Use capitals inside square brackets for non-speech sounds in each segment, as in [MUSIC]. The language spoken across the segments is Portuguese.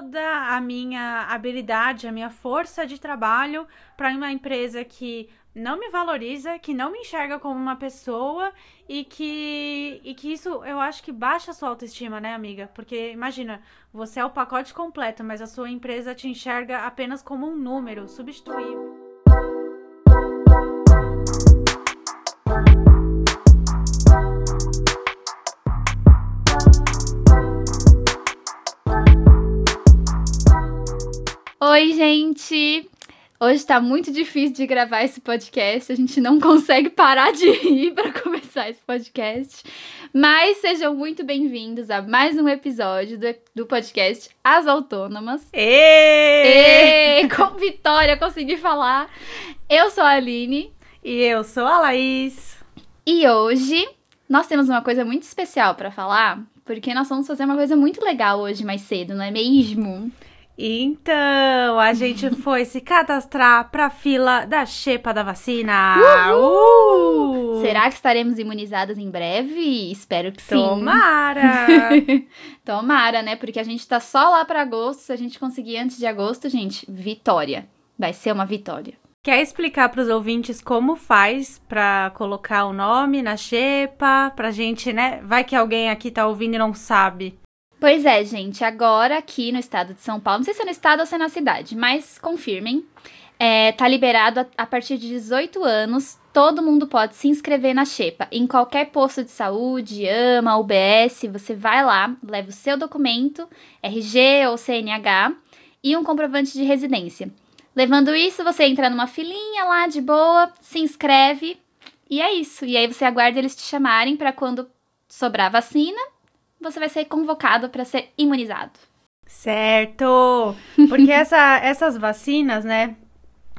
toda a minha habilidade, a minha força de trabalho para uma empresa que não me valoriza, que não me enxerga como uma pessoa e que, e que isso eu acho que baixa a sua autoestima, né, amiga? Porque imagina, você é o pacote completo, mas a sua empresa te enxerga apenas como um número substituível. Oi, gente! Hoje tá muito difícil de gravar esse podcast, a gente não consegue parar de rir para começar esse podcast. Mas sejam muito bem-vindos a mais um episódio do, do podcast As Autônomas. Êêê! Com vitória, consegui falar. Eu sou a Aline. E eu sou a Laís. E hoje nós temos uma coisa muito especial para falar, porque nós vamos fazer uma coisa muito legal hoje mais cedo, não é mesmo? Então, a gente [LAUGHS] foi se cadastrar pra fila da xepa da vacina. Uhul! Uh! Será que estaremos imunizadas em breve? Espero que sim. Tomara! [LAUGHS] Tomara, né? Porque a gente tá só lá pra agosto. Se a gente conseguir antes de agosto, gente, vitória. Vai ser uma vitória. Quer explicar pros ouvintes como faz pra colocar o nome na xepa? Pra gente, né? Vai que alguém aqui tá ouvindo e não sabe. Pois é, gente, agora aqui no estado de São Paulo, não sei se é no estado ou se é na cidade, mas confirmem, é, tá liberado a, a partir de 18 anos, todo mundo pode se inscrever na Xepa. Em qualquer posto de saúde, AMA, UBS, você vai lá, leva o seu documento, RG ou CNH, e um comprovante de residência. Levando isso, você entra numa filinha lá de boa, se inscreve, e é isso. E aí você aguarda eles te chamarem para quando sobrar vacina, você vai ser convocado para ser imunizado. Certo! Porque [LAUGHS] essa, essas vacinas, né,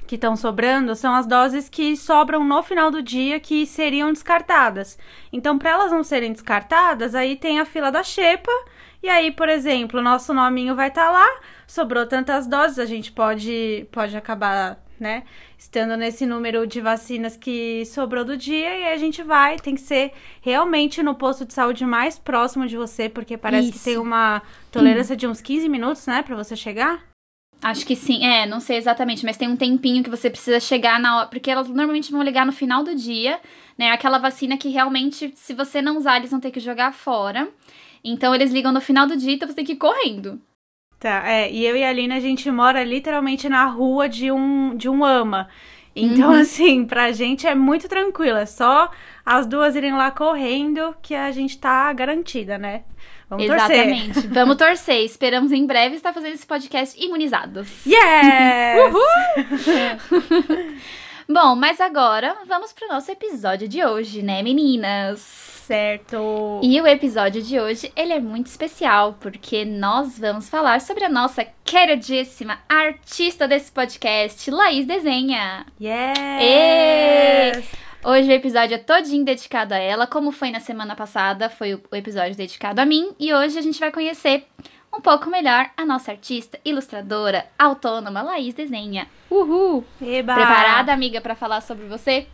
que estão sobrando, são as doses que sobram no final do dia que seriam descartadas. Então, para elas não serem descartadas, aí tem a fila da xepa. E aí, por exemplo, o nosso nominho vai estar tá lá, sobrou tantas doses, a gente pode, pode acabar né? Estando nesse número de vacinas que sobrou do dia e a gente vai, tem que ser realmente no posto de saúde mais próximo de você, porque parece Isso. que tem uma tolerância hum. de uns 15 minutos, né, para você chegar. Acho que sim, é, não sei exatamente, mas tem um tempinho que você precisa chegar na hora, porque elas normalmente vão ligar no final do dia, né? Aquela vacina que realmente, se você não usar, eles vão ter que jogar fora. Então eles ligam no final do dia, então você tem que ir correndo. Tá, é, e eu e a Aline, a gente mora literalmente na rua de um, de um ama. Então, uhum. assim, pra gente é muito tranquilo. É só as duas irem lá correndo que a gente tá garantida, né? Vamos Exatamente. torcer. Vamos torcer. Esperamos em breve estar fazendo esse podcast imunizados. Yes! Uhul! [LAUGHS] Bom, mas agora vamos pro nosso episódio de hoje, né, meninas? Certo. E o episódio de hoje, ele é muito especial, porque nós vamos falar sobre a nossa queridíssima artista desse podcast, Laís Desenha. Yes! E... Hoje o episódio é todinho dedicado a ela, como foi na semana passada, foi o episódio dedicado a mim, e hoje a gente vai conhecer um pouco melhor a nossa artista, ilustradora, autônoma, Laís Desenha. Uhul! Eba. Preparada, amiga, para falar sobre você?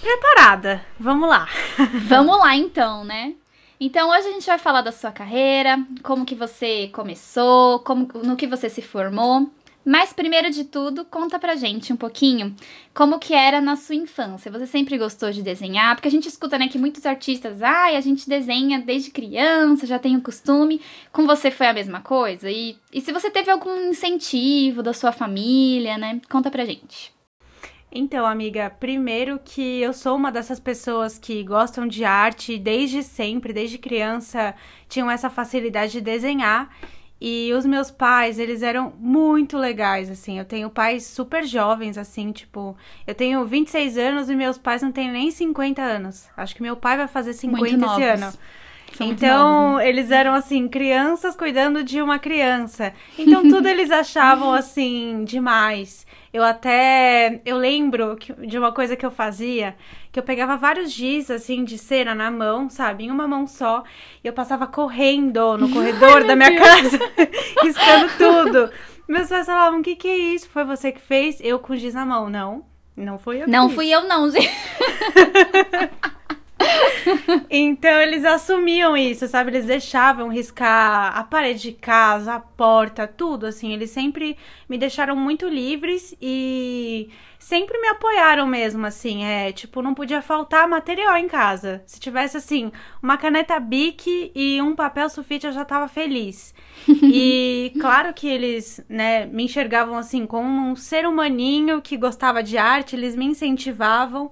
Preparada. Vamos lá. [LAUGHS] Vamos lá então, né? Então hoje a gente vai falar da sua carreira, como que você começou, como no que você se formou. Mas primeiro de tudo, conta pra gente um pouquinho como que era na sua infância. Você sempre gostou de desenhar? Porque a gente escuta, né, que muitos artistas, ai, ah, a gente desenha desde criança, já tem o costume. Com você foi a mesma coisa? E, e se você teve algum incentivo da sua família, né? Conta pra gente. Então, amiga, primeiro que eu sou uma dessas pessoas que gostam de arte desde sempre, desde criança, tinham essa facilidade de desenhar. E os meus pais, eles eram muito legais, assim. Eu tenho pais super jovens, assim, tipo, eu tenho 26 anos e meus pais não têm nem 50 anos. Acho que meu pai vai fazer 50 esse ano. São então, novos, né? eles eram assim, crianças cuidando de uma criança. Então, tudo eles achavam [LAUGHS] assim demais. Eu até. Eu lembro que, de uma coisa que eu fazia, que eu pegava vários giz, assim, de cera na mão, sabe? Em uma mão só. E eu passava correndo no [LAUGHS] corredor da minha Deus. casa, [LAUGHS] riscando tudo. Meus pais falavam: o que, que é isso? Foi você que fez? Eu com giz na mão. Não, não foi eu. Não fui eu, não, gente. [LAUGHS] [LAUGHS] então eles assumiam isso, sabe? Eles deixavam riscar a parede de casa, a porta, tudo, assim. Eles sempre me deixaram muito livres e sempre me apoiaram mesmo, assim. É, tipo, não podia faltar material em casa. Se tivesse, assim, uma caneta Bic e um papel sulfite, eu já tava feliz. [LAUGHS] e claro que eles, né, me enxergavam, assim, como um ser humaninho que gostava de arte, eles me incentivavam.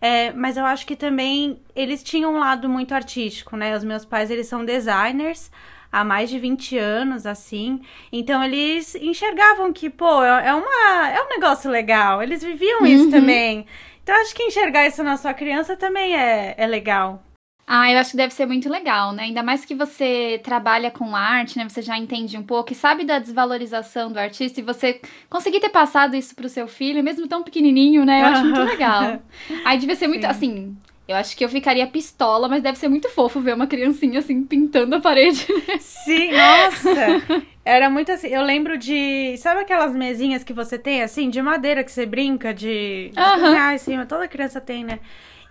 É, mas eu acho que também eles tinham um lado muito artístico, né? Os meus pais, eles são designers há mais de 20 anos, assim. Então eles enxergavam que, pô, é, é uma, é um negócio legal. Eles viviam isso uhum. também. Então acho que enxergar isso na sua criança também é, é legal. Ah, eu acho que deve ser muito legal, né? Ainda mais que você trabalha com arte, né? Você já entende um pouco e sabe da desvalorização do artista e você conseguir ter passado isso pro seu filho, mesmo tão pequenininho, né? Eu acho muito legal. [LAUGHS] Aí devia ser muito, Sim. assim, eu acho que eu ficaria pistola, mas deve ser muito fofo ver uma criancinha assim pintando a parede. Né? Sim, nossa! Era muito assim. Eu lembro de. Sabe aquelas mesinhas que você tem, assim, de madeira que você brinca de. de uhum. em cima? Toda criança tem, né?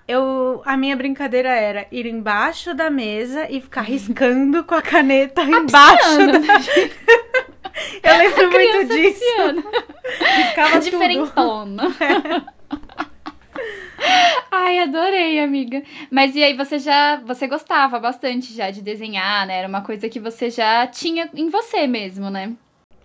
Eu a minha brincadeira era ir embaixo da mesa e ficar riscando com a caneta embaixo da... [LAUGHS] Eu lembro muito disso. Ficava [LAUGHS] diferentona. [LAUGHS] Ai, adorei, amiga. Mas e aí você já, você gostava bastante já de desenhar, né? Era uma coisa que você já tinha em você mesmo, né?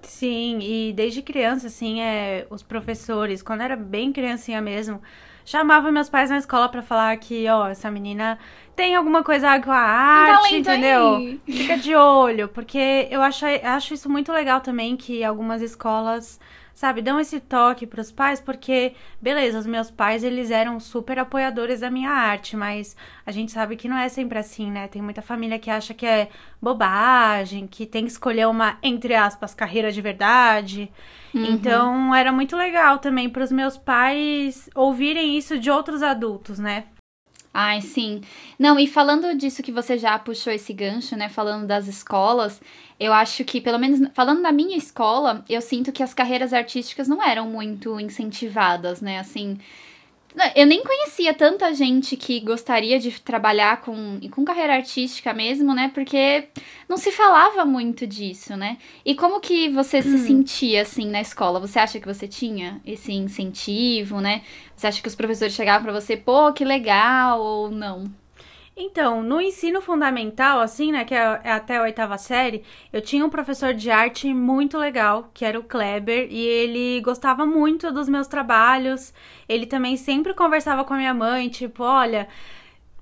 Sim, e desde criança, assim, é, os professores, quando era bem criancinha mesmo, chamava meus pais na escola para falar que, ó, essa menina tem alguma coisa com a arte, entendeu? Aí. Fica de olho, porque eu acho, acho isso muito legal também que algumas escolas sabe, dão esse toque para os pais, porque, beleza, os meus pais, eles eram super apoiadores da minha arte, mas a gente sabe que não é sempre assim, né? Tem muita família que acha que é bobagem, que tem que escolher uma, entre aspas, carreira de verdade. Uhum. Então, era muito legal também para os meus pais ouvirem isso de outros adultos, né? Ai, sim. Não, e falando disso que você já puxou esse gancho, né? Falando das escolas, eu acho que, pelo menos falando da minha escola, eu sinto que as carreiras artísticas não eram muito incentivadas, né? Assim, eu nem conhecia tanta gente que gostaria de trabalhar com, com carreira artística mesmo, né? Porque não se falava muito disso, né? E como que você se hum. sentia, assim, na escola? Você acha que você tinha esse incentivo, né? Você acha que os professores chegavam para você, pô, que legal, ou não? Então, no ensino fundamental, assim, né, que é, é até a oitava série, eu tinha um professor de arte muito legal, que era o Kleber, e ele gostava muito dos meus trabalhos. Ele também sempre conversava com a minha mãe, tipo, olha,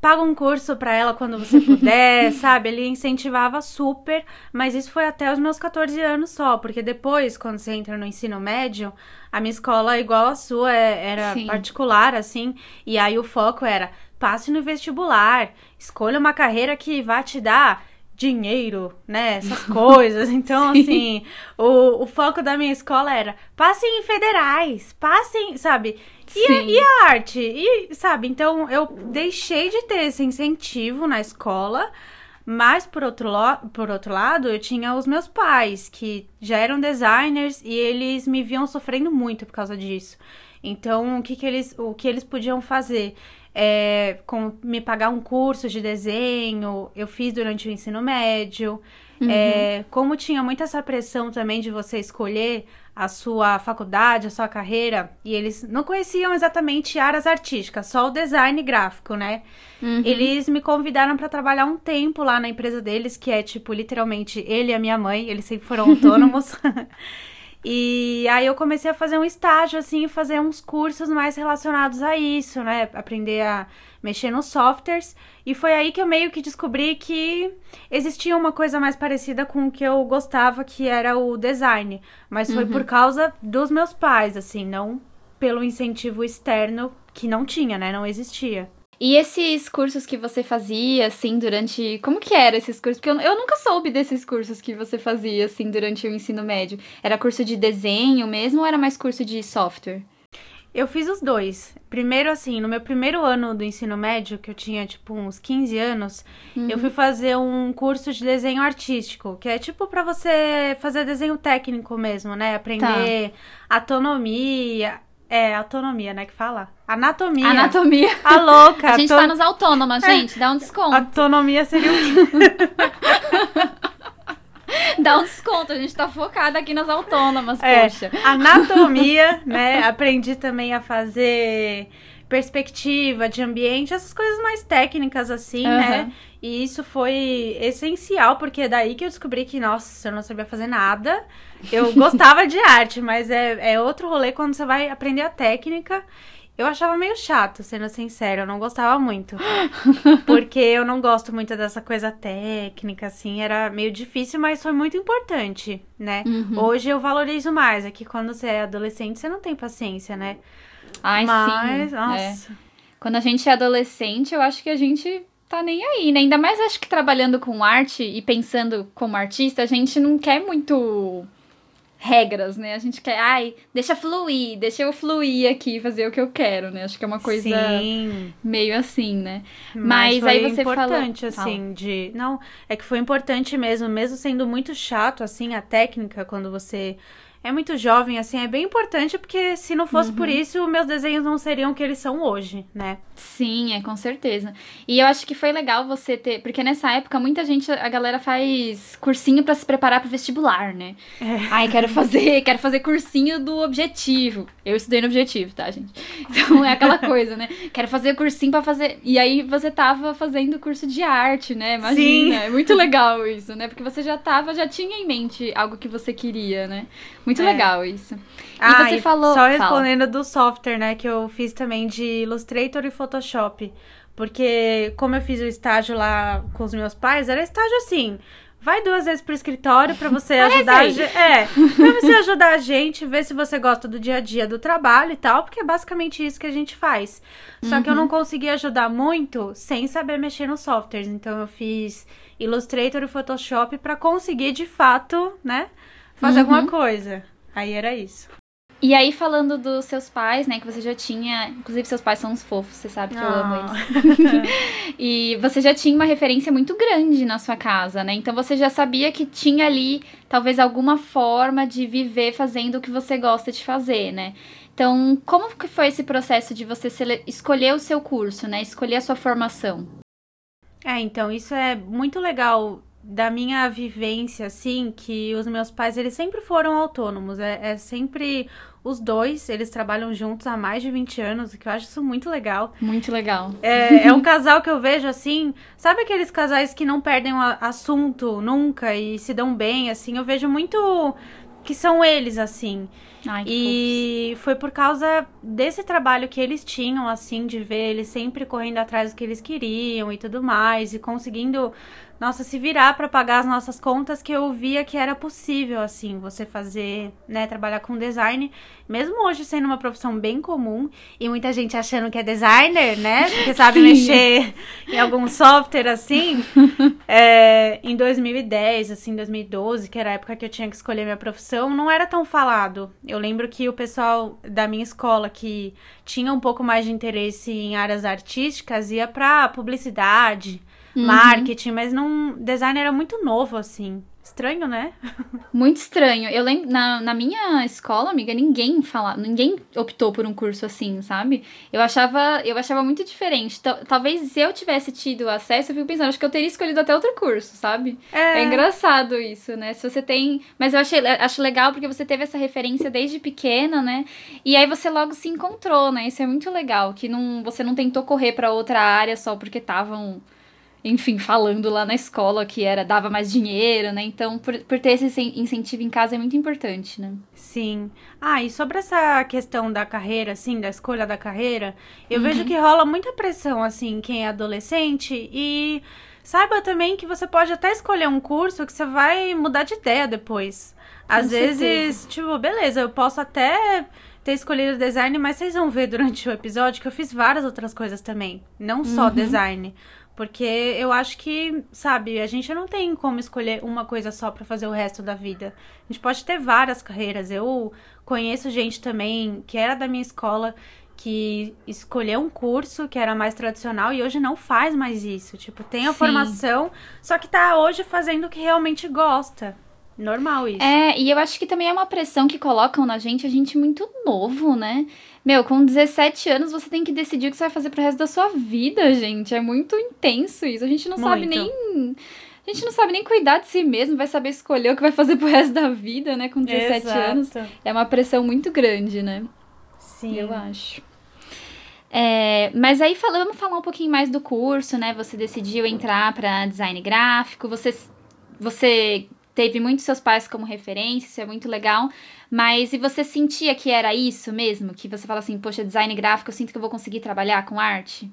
paga um curso para ela quando você [LAUGHS] puder, sabe? Ele incentivava super, mas isso foi até os meus 14 anos só, porque depois, quando você entra no ensino médio, a minha escola, igual a sua, é, era Sim. particular, assim, e aí o foco era passe no vestibular, escolha uma carreira que vá te dar dinheiro, né? Essas [LAUGHS] coisas. Então, assim, o, o foco da minha escola era passem em federais, passem, sabe? E, e, a arte? E, sabe? Então, eu deixei de ter esse incentivo na escola. Mas, por outro, por outro lado, eu tinha os meus pais, que já eram designers e eles me viam sofrendo muito por causa disso. Então, o que, que, eles, o que eles podiam fazer? É, com me pagar um curso de desenho, eu fiz durante o ensino médio. Uhum. É, como tinha muita essa pressão também de você escolher a sua faculdade, a sua carreira, e eles não conheciam exatamente áreas artísticas, só o design gráfico, né? Uhum. Eles me convidaram para trabalhar um tempo lá na empresa deles, que é tipo literalmente ele e a minha mãe, eles sempre foram autônomos. [LAUGHS] E aí eu comecei a fazer um estágio, assim, fazer uns cursos mais relacionados a isso, né? Aprender a mexer nos softwares. E foi aí que eu meio que descobri que existia uma coisa mais parecida com o que eu gostava, que era o design. Mas foi uhum. por causa dos meus pais, assim, não pelo incentivo externo que não tinha, né? Não existia. E esses cursos que você fazia, assim, durante. Como que era esses cursos? Porque eu, eu nunca soube desses cursos que você fazia, assim, durante o ensino médio. Era curso de desenho mesmo ou era mais curso de software? Eu fiz os dois. Primeiro, assim, no meu primeiro ano do ensino médio, que eu tinha, tipo, uns 15 anos, uhum. eu fui fazer um curso de desenho artístico, que é tipo para você fazer desenho técnico mesmo, né? Aprender tá. atonomia, É, autonomia, né, que fala. Anatomia. Anatomia. A louca. A gente tá nos autônomas, gente. Dá um desconto. Autonomia seria o quê? [LAUGHS] Dá um desconto, a gente tá focada aqui nas autônomas, É, poxa. anatomia, né? Aprendi também a fazer perspectiva de ambiente, essas coisas mais técnicas assim, né? Aham. E isso foi essencial, porque é daí que eu descobri que, nossa, eu não sabia fazer nada. Eu gostava de arte, mas é, é outro rolê quando você vai aprender a técnica. Eu achava meio chato, sendo sincera, eu não gostava muito. [LAUGHS] Porque eu não gosto muito dessa coisa técnica, assim, era meio difícil, mas foi muito importante, né? Uhum. Hoje eu valorizo mais, é que quando você é adolescente, você não tem paciência, né? Ai, mas, sim. é. nossa. Quando a gente é adolescente, eu acho que a gente tá nem aí, né? Ainda mais acho que trabalhando com arte e pensando como artista, a gente não quer muito regras, né? A gente quer, ai, deixa fluir, deixa eu fluir aqui, fazer o que eu quero, né? Acho que é uma coisa Sim. meio assim, né? Mas, Mas aí você falou- importante, Fala. assim, de. Não, é que foi importante mesmo, mesmo sendo muito chato, assim, a técnica, quando você é muito jovem, assim, é bem importante, porque se não fosse Uhum. por isso, meus desenhos não seriam o que eles são hoje, né? Sim, é com certeza. E eu acho que foi legal você ter, porque nessa época muita gente, a galera faz cursinho pra se preparar pro vestibular, né? É. Ai, quero fazer, [LAUGHS] quero fazer cursinho do objetivo. Eu estudei no objetivo, tá, gente? Então é aquela [LAUGHS] coisa, né? Quero fazer cursinho pra fazer. E aí você tava fazendo curso de arte, né? Imagina. Sim. É muito legal isso, né? Porque você já tava, já tinha em mente algo que você queria, né? Muito É. legal isso. Ah, você falou- Só fala. respondendo do software, né, que eu fiz também de Illustrator e Photoshop. Porque, como eu fiz o estágio lá com os meus pais, era estágio assim. Vai duas vezes pro escritório pra você [LAUGHS] ajudar a gente. É, pra você ajudar a gente, ver se você gosta do dia a dia do trabalho e tal, porque é basicamente isso que a gente faz. Só que eu não consegui ajudar muito sem saber mexer nos softwares. Então eu fiz Illustrator e Photoshop pra conseguir de fato, né, fazer Uhum. alguma coisa. Aí era isso. E aí, falando dos seus pais, né? Que você já tinha. Inclusive, seus pais são uns fofos, você sabe que eu amo Ah. eles. [LAUGHS] e você já tinha uma referência muito grande na sua casa, né? Então você já sabia que tinha ali, talvez, alguma forma de viver fazendo o que você gosta de fazer, né? Então, como que foi esse processo de você escolher o seu curso, né? Escolher a sua formação? É, então, isso é muito legal da minha vivência, assim, que os meus pais, eles sempre foram autônomos. É, é sempre os dois, eles trabalham juntos há mais de 20 anos, o que eu acho isso muito legal. Muito legal. É, é um [LAUGHS] casal que eu vejo assim, sabe aqueles casais que não perdem o assunto nunca e se dão bem, assim? Eu vejo muito que são eles, assim. Ai, E foi por causa desse trabalho que eles tinham, assim, de ver eles sempre correndo atrás do que eles queriam e tudo mais, e conseguindo, nossa, se virar para pagar as nossas contas, que eu via que era possível, assim, você fazer, né, trabalhar com design, mesmo hoje sendo uma profissão bem comum, e muita gente achando que é designer, né, porque sabe Sim. mexer em algum software, assim. [LAUGHS] É, em 2010, assim, 2012, que era a época que eu tinha que escolher minha profissão, não era tão falado. Eu lembro que o pessoal da minha escola que tinha um pouco mais de interesse em áreas artísticas ia pra publicidade, Uhum. marketing, mas não, design era muito novo, assim. Estranho, né? [LAUGHS] Muito estranho. Eu lembro, na, na minha escola, amiga, ninguém fala, ninguém optou por um curso assim, sabe? Eu achava, eu achava muito diferente. Tal- Talvez se eu tivesse tido acesso, eu fico pensando, acho que eu teria escolhido até outro curso, sabe? É, engraçado isso, né? Se você tem. Mas eu achei, acho legal porque você teve essa referência desde pequena, né? E aí você logo se encontrou, né? Isso é muito legal. Que não, você não tentou correr pra outra área só porque estavam enfim, falando lá na escola que era dava mais dinheiro, né? Então, por, por ter esse incen- incentivo em casa é muito importante, né? Sim. Ah, e sobre essa questão da carreira, assim, da escolha da carreira, eu vejo que rola muita pressão, assim, quem é adolescente e saiba também que você pode até escolher um curso que você vai mudar de ideia depois. Às vezes, tipo, beleza, eu posso até ter escolhido design, mas vocês vão ver durante o episódio que eu fiz várias outras coisas também, não só Uhum. design. Porque eu acho que, sabe, a gente não tem como escolher uma coisa só pra fazer o resto da vida. A gente pode ter várias carreiras. Eu conheço gente também que era da minha escola que escolheu um curso que era mais tradicional e hoje não faz mais isso. Tipo, tem a Sim. formação, só que tá hoje fazendo o que realmente gosta, Normal isso. É, e eu acho que também é uma pressão que colocam na gente, a gente muito novo, né? Meu, com 17 anos você tem que decidir o que você vai fazer pro resto da sua vida, gente. É muito intenso isso. A gente não muito. sabe nem. A gente não sabe nem cuidar de si mesmo, vai saber escolher o que vai fazer pro resto da vida, né? Com 17 Exato. anos. É uma pressão muito grande, né? Sim. Eu acho. É, mas aí vamos falar um pouquinho mais do curso, né? Você decidiu entrar para design gráfico, você, você teve muitos seus pais como referência, isso é muito legal. Mas e você sentia que era isso mesmo? Que você fala assim, poxa, design gráfico, eu sinto que eu vou conseguir trabalhar com arte?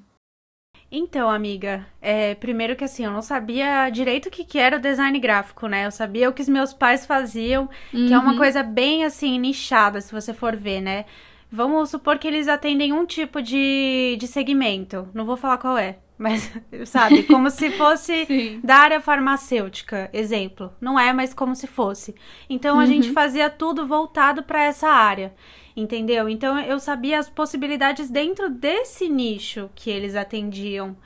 Então, amiga, é, primeiro que assim, eu não sabia direito o que, que era o design gráfico, né? Eu sabia o que os meus pais faziam, uhum. que é uma uhum. coisa bem assim, nichada, se você for ver, né? Vamos supor que eles atendem um tipo de, de segmento. Não vou falar qual é, mas sabe, como se fosse [LAUGHS] da área farmacêutica, exemplo. Não é, mas como se fosse. Então uhum. a gente uhum. fazia tudo voltado para essa área, entendeu? Então eu sabia as possibilidades dentro desse nicho que eles atendiam.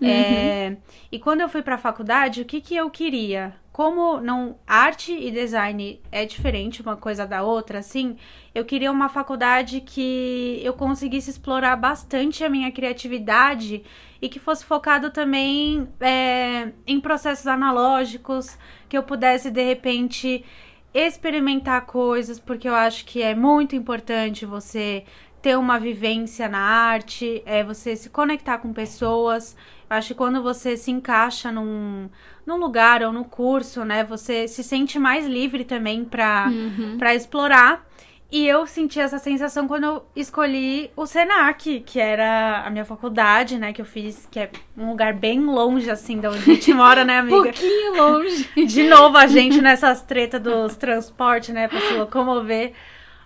Uhum. É, e quando eu fui para a faculdade, o que, que eu queria? Como não arte e design é diferente uma coisa da outra, assim, eu queria uma faculdade que eu conseguisse explorar bastante a minha criatividade e que fosse focado também é, em processos analógicos, que eu pudesse de repente experimentar coisas, porque eu acho que é muito importante você ter uma vivência na arte, é você se conectar com pessoas. Eu acho que quando você se encaixa num num lugar ou no curso, né? Você se sente mais livre também para uhum. Pra explorar. E eu senti essa sensação quando eu escolhi o Senac, que era a minha faculdade, né? Que eu fiz, que é um lugar bem longe, assim, de onde a gente [LAUGHS] mora, né, amiga? um pouquinho longe. De novo, a gente nessas tretas dos transportes, né? Pra se locomover.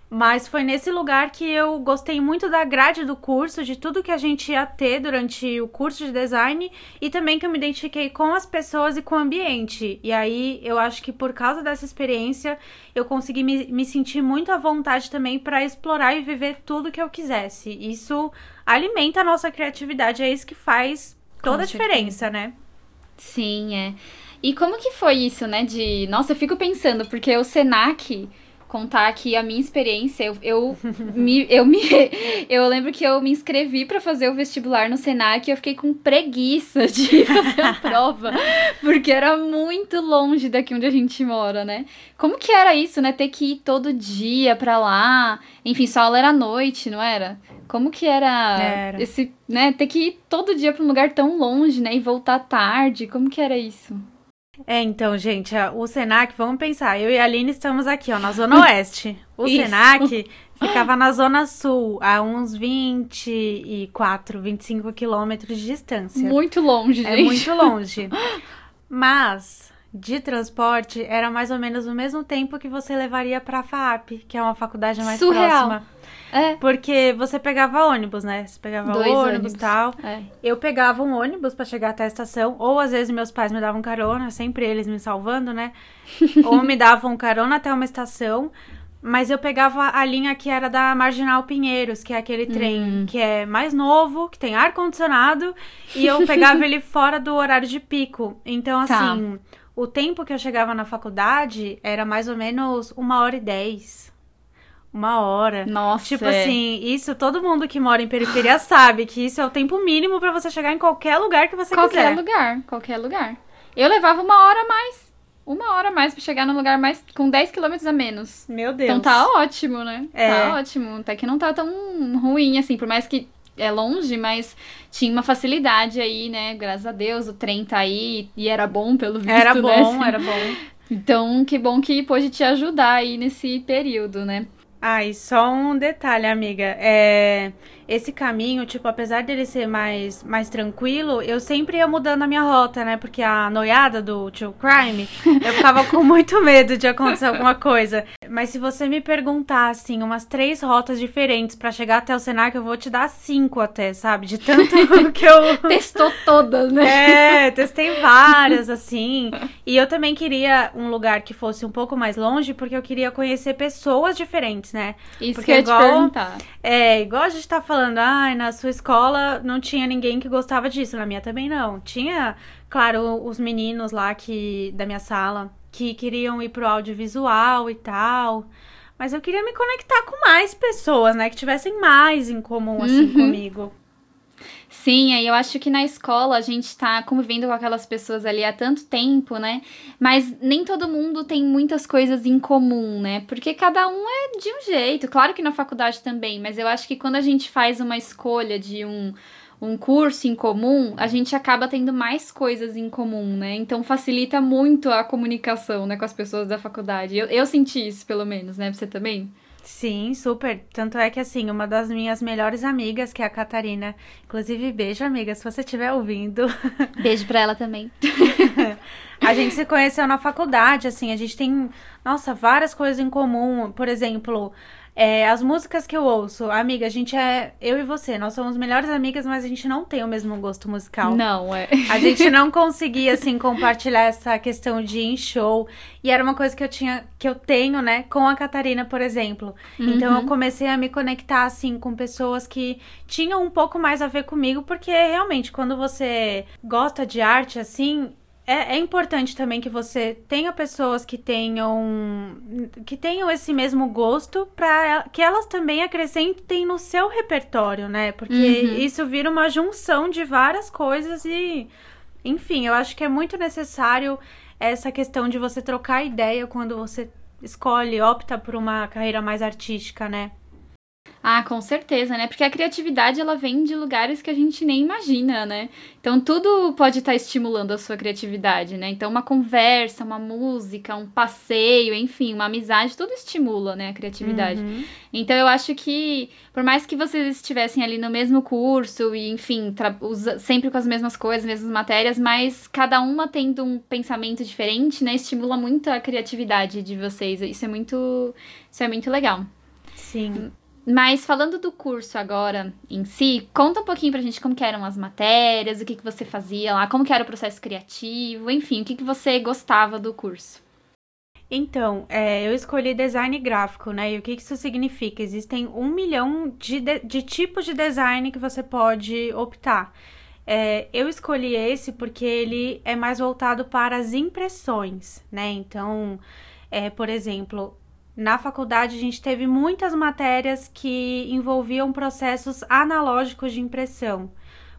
Mas foi nesse lugar que eu gostei muito da grade do curso, de tudo que a gente ia ter durante o curso de design e também que eu me identifiquei com as pessoas e com o ambiente. E aí eu acho que por causa dessa experiência eu consegui me, me sentir muito à vontade também para explorar e viver tudo que eu quisesse. Isso alimenta a nossa criatividade, é isso que faz toda com a diferença, né? Sim, é. E como que foi isso, né? De. Nossa, eu fico pensando, porque o Senac contar aqui a minha experiência. Eu, eu, me, eu, me, [LAUGHS] eu lembro que eu me inscrevi para fazer o vestibular no Senac e eu fiquei com preguiça de [LAUGHS] fazer a prova, porque era muito longe daqui onde a gente mora, né? Como que era isso, né? Ter que ir todo dia para lá. Enfim, sua aula era à noite, não era? Como que era, era, esse, né, ter que ir todo dia para um lugar tão longe, né, e voltar tarde? Como que era isso? É, então, gente, o Senac, vamos pensar, eu e a Aline estamos aqui, ó, na Zona [LAUGHS] Oeste. O Isso. Senac ficava na Zona Sul, a uns 24, 25 quilômetros de distância. Muito longe, é gente. É muito longe. [LAUGHS] Mas, de transporte, era mais ou menos o mesmo tempo que você levaria pra FAP, que é uma faculdade mais Surreal. próxima. É. Porque você pegava ônibus, né? Você pegava Dois ônibus e tal. É. Eu pegava um ônibus para chegar até a estação, ou às vezes meus pais me davam carona, sempre eles me salvando, né? [LAUGHS] ou me davam carona até uma estação. Mas eu pegava a linha que era da Marginal Pinheiros, que é aquele trem hum. que é mais novo, que tem ar-condicionado, e eu pegava ele [LAUGHS] fora do horário de pico. Então, tá. assim, o tempo que eu chegava na faculdade era mais ou menos uma hora e dez uma hora. Nossa. Tipo é. assim, isso todo mundo que mora em periferia [LAUGHS] sabe que isso é o tempo mínimo para você chegar em qualquer lugar que você qualquer quiser. Qualquer lugar, qualquer lugar. Eu levava uma hora a mais. Uma hora a mais pra chegar num lugar mais com 10 quilômetros a menos. Meu Deus. Então tá ótimo, né? É. Tá ótimo. Até que não tá tão ruim, assim, por mais que é longe, mas tinha uma facilidade aí, né? Graças a Deus, o trem tá aí e era bom pelo visto, Era né? bom, né? [LAUGHS] era bom. Então, que bom que pôde te ajudar aí nesse período, né? Ah, só um detalhe, amiga. É, esse caminho, tipo, apesar dele ser mais, mais tranquilo, eu sempre ia mudando a minha rota, né? Porque a noiada do True Crime, eu ficava com [LAUGHS] muito medo de acontecer alguma coisa. Mas se você me perguntar, assim, umas três rotas diferentes para chegar até o Senac, eu vou te dar cinco até, sabe? De tanto [LAUGHS] [LAUGHS] que eu. Testou todas, né? É, testei várias, assim. E eu também queria um lugar que fosse um pouco mais longe, porque eu queria conhecer pessoas diferentes, né? Isso porque que eu igual, te perguntar. É, igual a gente tá falando falando, ah, na sua escola não tinha ninguém que gostava disso, na minha também não. Tinha, claro, os meninos lá que da minha sala que queriam ir pro audiovisual e tal. Mas eu queria me conectar com mais pessoas, né? Que tivessem mais em comum, assim, uhum. comigo. Sim, aí eu acho que na escola a gente tá convivendo com aquelas pessoas ali há tanto tempo, né? Mas nem todo mundo tem muitas coisas em comum, né? Porque cada um é de um jeito. Claro que na faculdade também, mas eu acho que quando a gente faz uma escolha de um um curso em comum, a gente acaba tendo mais coisas em comum, né? Então facilita muito a comunicação, né, com as pessoas da faculdade. Eu, eu senti isso, pelo menos, né? Você também? Sim, super. Tanto é que, assim, uma das minhas melhores amigas, que é a Catarina, inclusive, beijo, amiga, se você estiver ouvindo. [LAUGHS] Beijo pra ela também. [LAUGHS] a gente se conheceu na faculdade, assim, a gente tem, nossa, várias coisas em comum. Por exemplo, é, as músicas que eu ouço, amiga, a gente é. Eu e você, nós somos melhores amigas, mas a gente não tem o mesmo gosto musical. Não, é. A gente não conseguia, assim, compartilhar essa questão de ir em show. E era uma coisa que eu tinha, que eu tenho, né, com a Catarina, por exemplo. Uhum. Então eu uhum. comecei a me conectar, assim, com pessoas que tinham um pouco mais a ver comigo, porque realmente, quando você gosta de arte, assim, é, é, importante também que você tenha pessoas que tenham que tenham esse mesmo gosto para que elas também acrescentem no seu repertório, né? Porque uhum. isso vira uma junção de várias coisas e enfim, eu acho que é muito necessário essa questão de você trocar ideia quando você escolhe, opta por uma carreira mais artística, né? Ah, com certeza, né? Porque a criatividade ela vem de lugares que a gente nem imagina, né? Então tudo pode estar estimulando a sua criatividade, né? Então uma conversa, uma música, um passeio, enfim, uma amizade, tudo estimula, né, a criatividade. Uhum. Então eu acho que por mais que vocês estivessem ali no mesmo curso e, enfim, sempre com as mesmas coisas, mesmas matérias, mas cada uma tendo um pensamento diferente, né, estimula muito a criatividade de vocês. Isso é muito, isso é muito legal. Sim. Mas falando do curso agora em si, conta um pouquinho pra gente como eram as matérias, o que, que você fazia lá, como era o processo criativo, enfim, o que, que você gostava do curso. Então, é, eu escolhi design gráfico, né? E o que, que isso significa? Existem um milhão de, de, de tipos de design que você pode optar. É, eu escolhi esse porque ele é mais voltado para as impressões, né? Então, é, por exemplo, na faculdade, a gente teve muitas matérias que envolviam processos analógicos de impressão.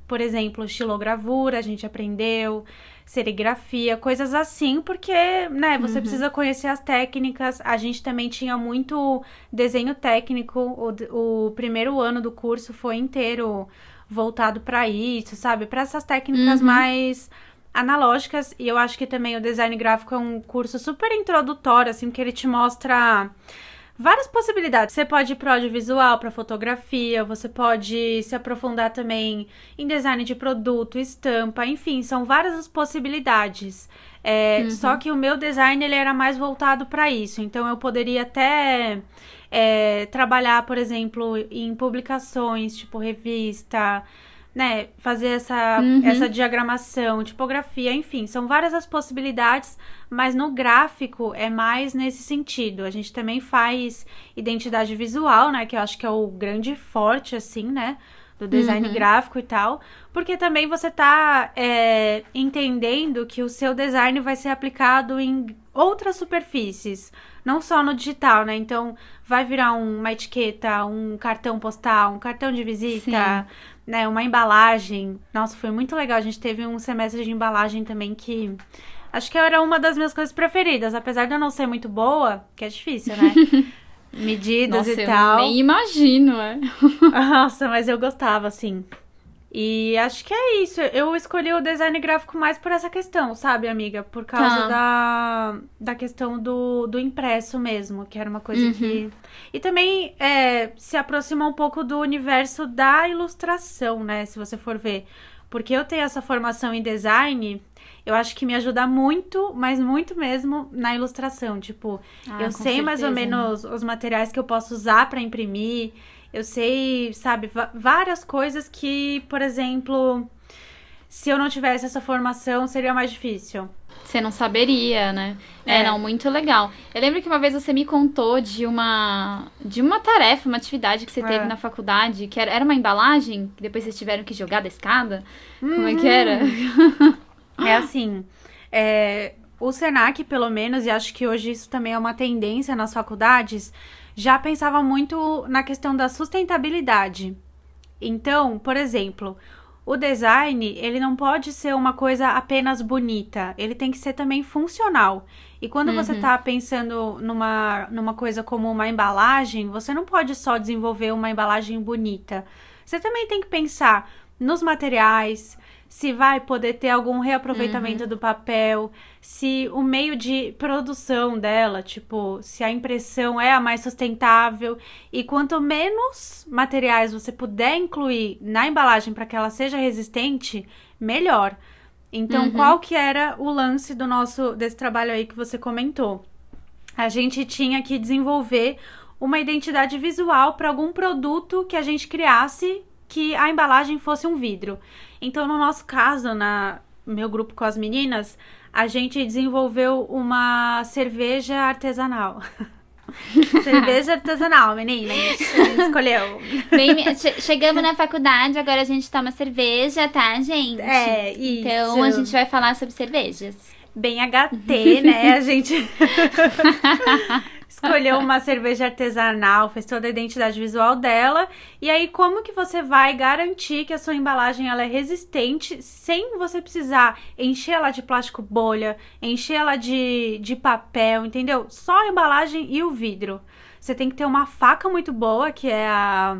Por exemplo, estilogravura, a gente aprendeu, serigrafia, coisas assim, porque, né, você uhum. precisa conhecer as técnicas. A gente também tinha muito desenho técnico. O, o primeiro ano do curso foi inteiro voltado para isso, sabe? Para essas técnicas uhum. mais analógicas e eu acho que também o design gráfico é um curso super introdutório, assim, que ele te mostra várias possibilidades. Você pode ir para audiovisual, para fotografia, você pode se aprofundar também em design de produto, estampa, enfim, são várias as possibilidades. É, uhum. Só que o meu design ele era mais voltado para isso, então eu poderia até é, trabalhar, por exemplo, em publicações, tipo revista né, fazer essa, uhum. essa diagramação, tipografia, enfim, são várias as possibilidades, mas no gráfico é mais nesse sentido. A gente também faz identidade visual, né, que eu acho que é o grande forte, assim, né, do design uhum. gráfico e tal, porque também você tá é, entendendo que o seu design vai ser aplicado em outras superfícies, não só no digital, né? Então, vai virar uma etiqueta, um cartão postal, um cartão de visita, Sim né, uma embalagem. Nossa, foi muito legal. A gente teve um semestre de embalagem também que acho que era uma das minhas coisas preferidas, apesar de eu não ser muito boa, que é difícil, né? [LAUGHS] Medidas Nossa, e tal. Eu nem imagino, é. [LAUGHS] Nossa, mas eu gostava, assim. E acho que é isso. Eu escolhi o design gráfico mais por essa questão, sabe, amiga? Por causa tá. da, da questão do, do impresso mesmo, que era uma coisa uhum. que. E também é, se aproxima um pouco do universo da ilustração, né? Se você for ver. Porque eu tenho essa formação em design, eu acho que me ajuda muito, mas muito mesmo na ilustração. Tipo, ah, eu sei certeza. mais ou menos os materiais que eu posso usar para imprimir. Eu sei, sabe, várias coisas que, por exemplo, se eu não tivesse essa formação, seria mais difícil. Você não saberia, né? É. é, não, muito legal. Eu lembro que uma vez você me contou de uma de uma tarefa, uma atividade que você é. teve na faculdade, que era, era uma embalagem, que depois vocês tiveram que jogar da escada. Uhum. Como é que era? é assim, é, o Senac, pelo menos, e acho que hoje isso também é uma tendência nas faculdades, já pensava muito na questão da sustentabilidade. Então, por exemplo, o design, ele não pode ser uma coisa apenas bonita, ele tem que ser também funcional. E quando uhum. você está pensando numa, numa coisa como uma embalagem, você não pode só desenvolver uma embalagem bonita. Você também tem que pensar nos materiais, se vai poder ter algum reaproveitamento uhum. do papel, se o meio de produção dela, tipo, se a impressão é a mais sustentável. E quanto menos materiais você puder incluir na embalagem para que ela seja resistente, melhor. Então, uhum. qual que era o lance do nosso desse trabalho aí que você comentou? A gente tinha que desenvolver uma identidade visual para algum produto que a gente criasse que a embalagem fosse um vidro. Então, no nosso caso, na meu grupo com as meninas, a gente desenvolveu uma cerveja artesanal. [LAUGHS] cerveja artesanal, meninas. A gente escolheu. Bem, chegamos na faculdade, agora a gente toma cerveja, tá, gente? É, isso. Então a gente vai falar sobre cervejas. Bem HT, né? A gente [LAUGHS] escolheu [LAUGHS] uma cerveja artesanal, fez toda a identidade visual dela. E aí, como que você vai garantir que a sua embalagem ela é resistente sem você precisar encher ela de plástico bolha, encher ela de, de papel, entendeu? Só a embalagem e o vidro. Você tem que ter uma faca muito boa, que é a.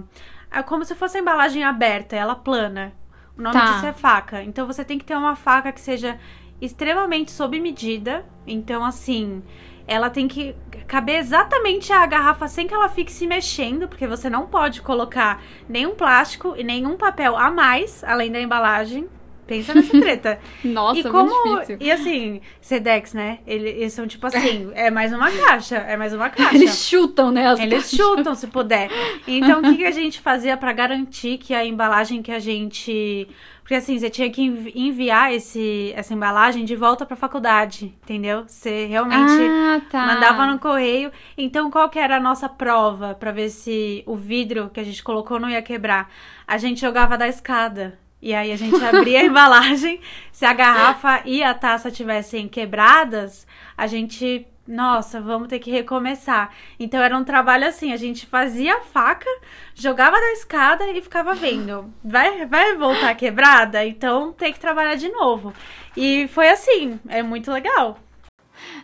É como se fosse a embalagem aberta, ela plana. O nome tá. disso é faca. Então você tem que ter uma faca que seja extremamente sob medida. Então, assim, ela tem que caber exatamente a garrafa sem que ela fique se mexendo, porque você não pode colocar nenhum plástico e nenhum papel a mais, além da embalagem. Pensa nessa treta. [LAUGHS] Nossa, e como muito difícil. E assim, Sedex, né? Eles são tipo assim, [LAUGHS] é mais uma caixa, é mais uma caixa. Eles chutam, né? Eles caixas. chutam se puder. Então, o que, que a [LAUGHS] gente fazia para garantir que a embalagem que a gente porque assim, você tinha que enviar esse, essa embalagem de volta para a faculdade, entendeu? Você realmente ah, tá. mandava no correio. Então, qual que era a nossa prova para ver se o vidro que a gente colocou não ia quebrar? A gente jogava da escada. E aí a gente abria a [LAUGHS] embalagem. Se a garrafa e a taça tivessem quebradas, a gente nossa, vamos ter que recomeçar. Então era um trabalho assim, a gente fazia a faca, jogava na escada e ficava vendo. Vai, vai voltar quebrada? Então tem que trabalhar de novo. E foi assim, é muito legal.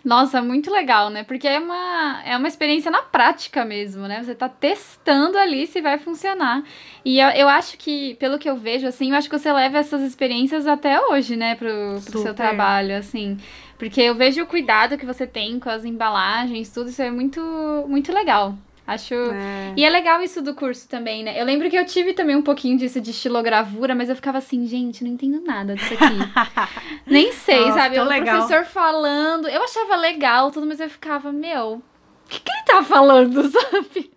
Nossa, muito legal, né? Porque é uma, é uma experiência na prática mesmo, né? Você tá testando ali se vai funcionar. E eu, eu acho que, pelo que eu vejo, assim, eu acho que você leva essas experiências até hoje, né? Pro, pro seu trabalho, assim. Porque eu vejo o cuidado que você tem com as embalagens, tudo isso é muito, muito legal. Acho. É. E é legal isso do curso também, né? Eu lembro que eu tive também um pouquinho disso de estilogravura, mas eu ficava assim, gente, não entendo nada disso aqui. [LAUGHS] Nem sei, Nossa, sabe? O legal. professor falando. Eu achava legal tudo, mas eu ficava, meu, o que, que, ele tá falando, [LAUGHS] sabe?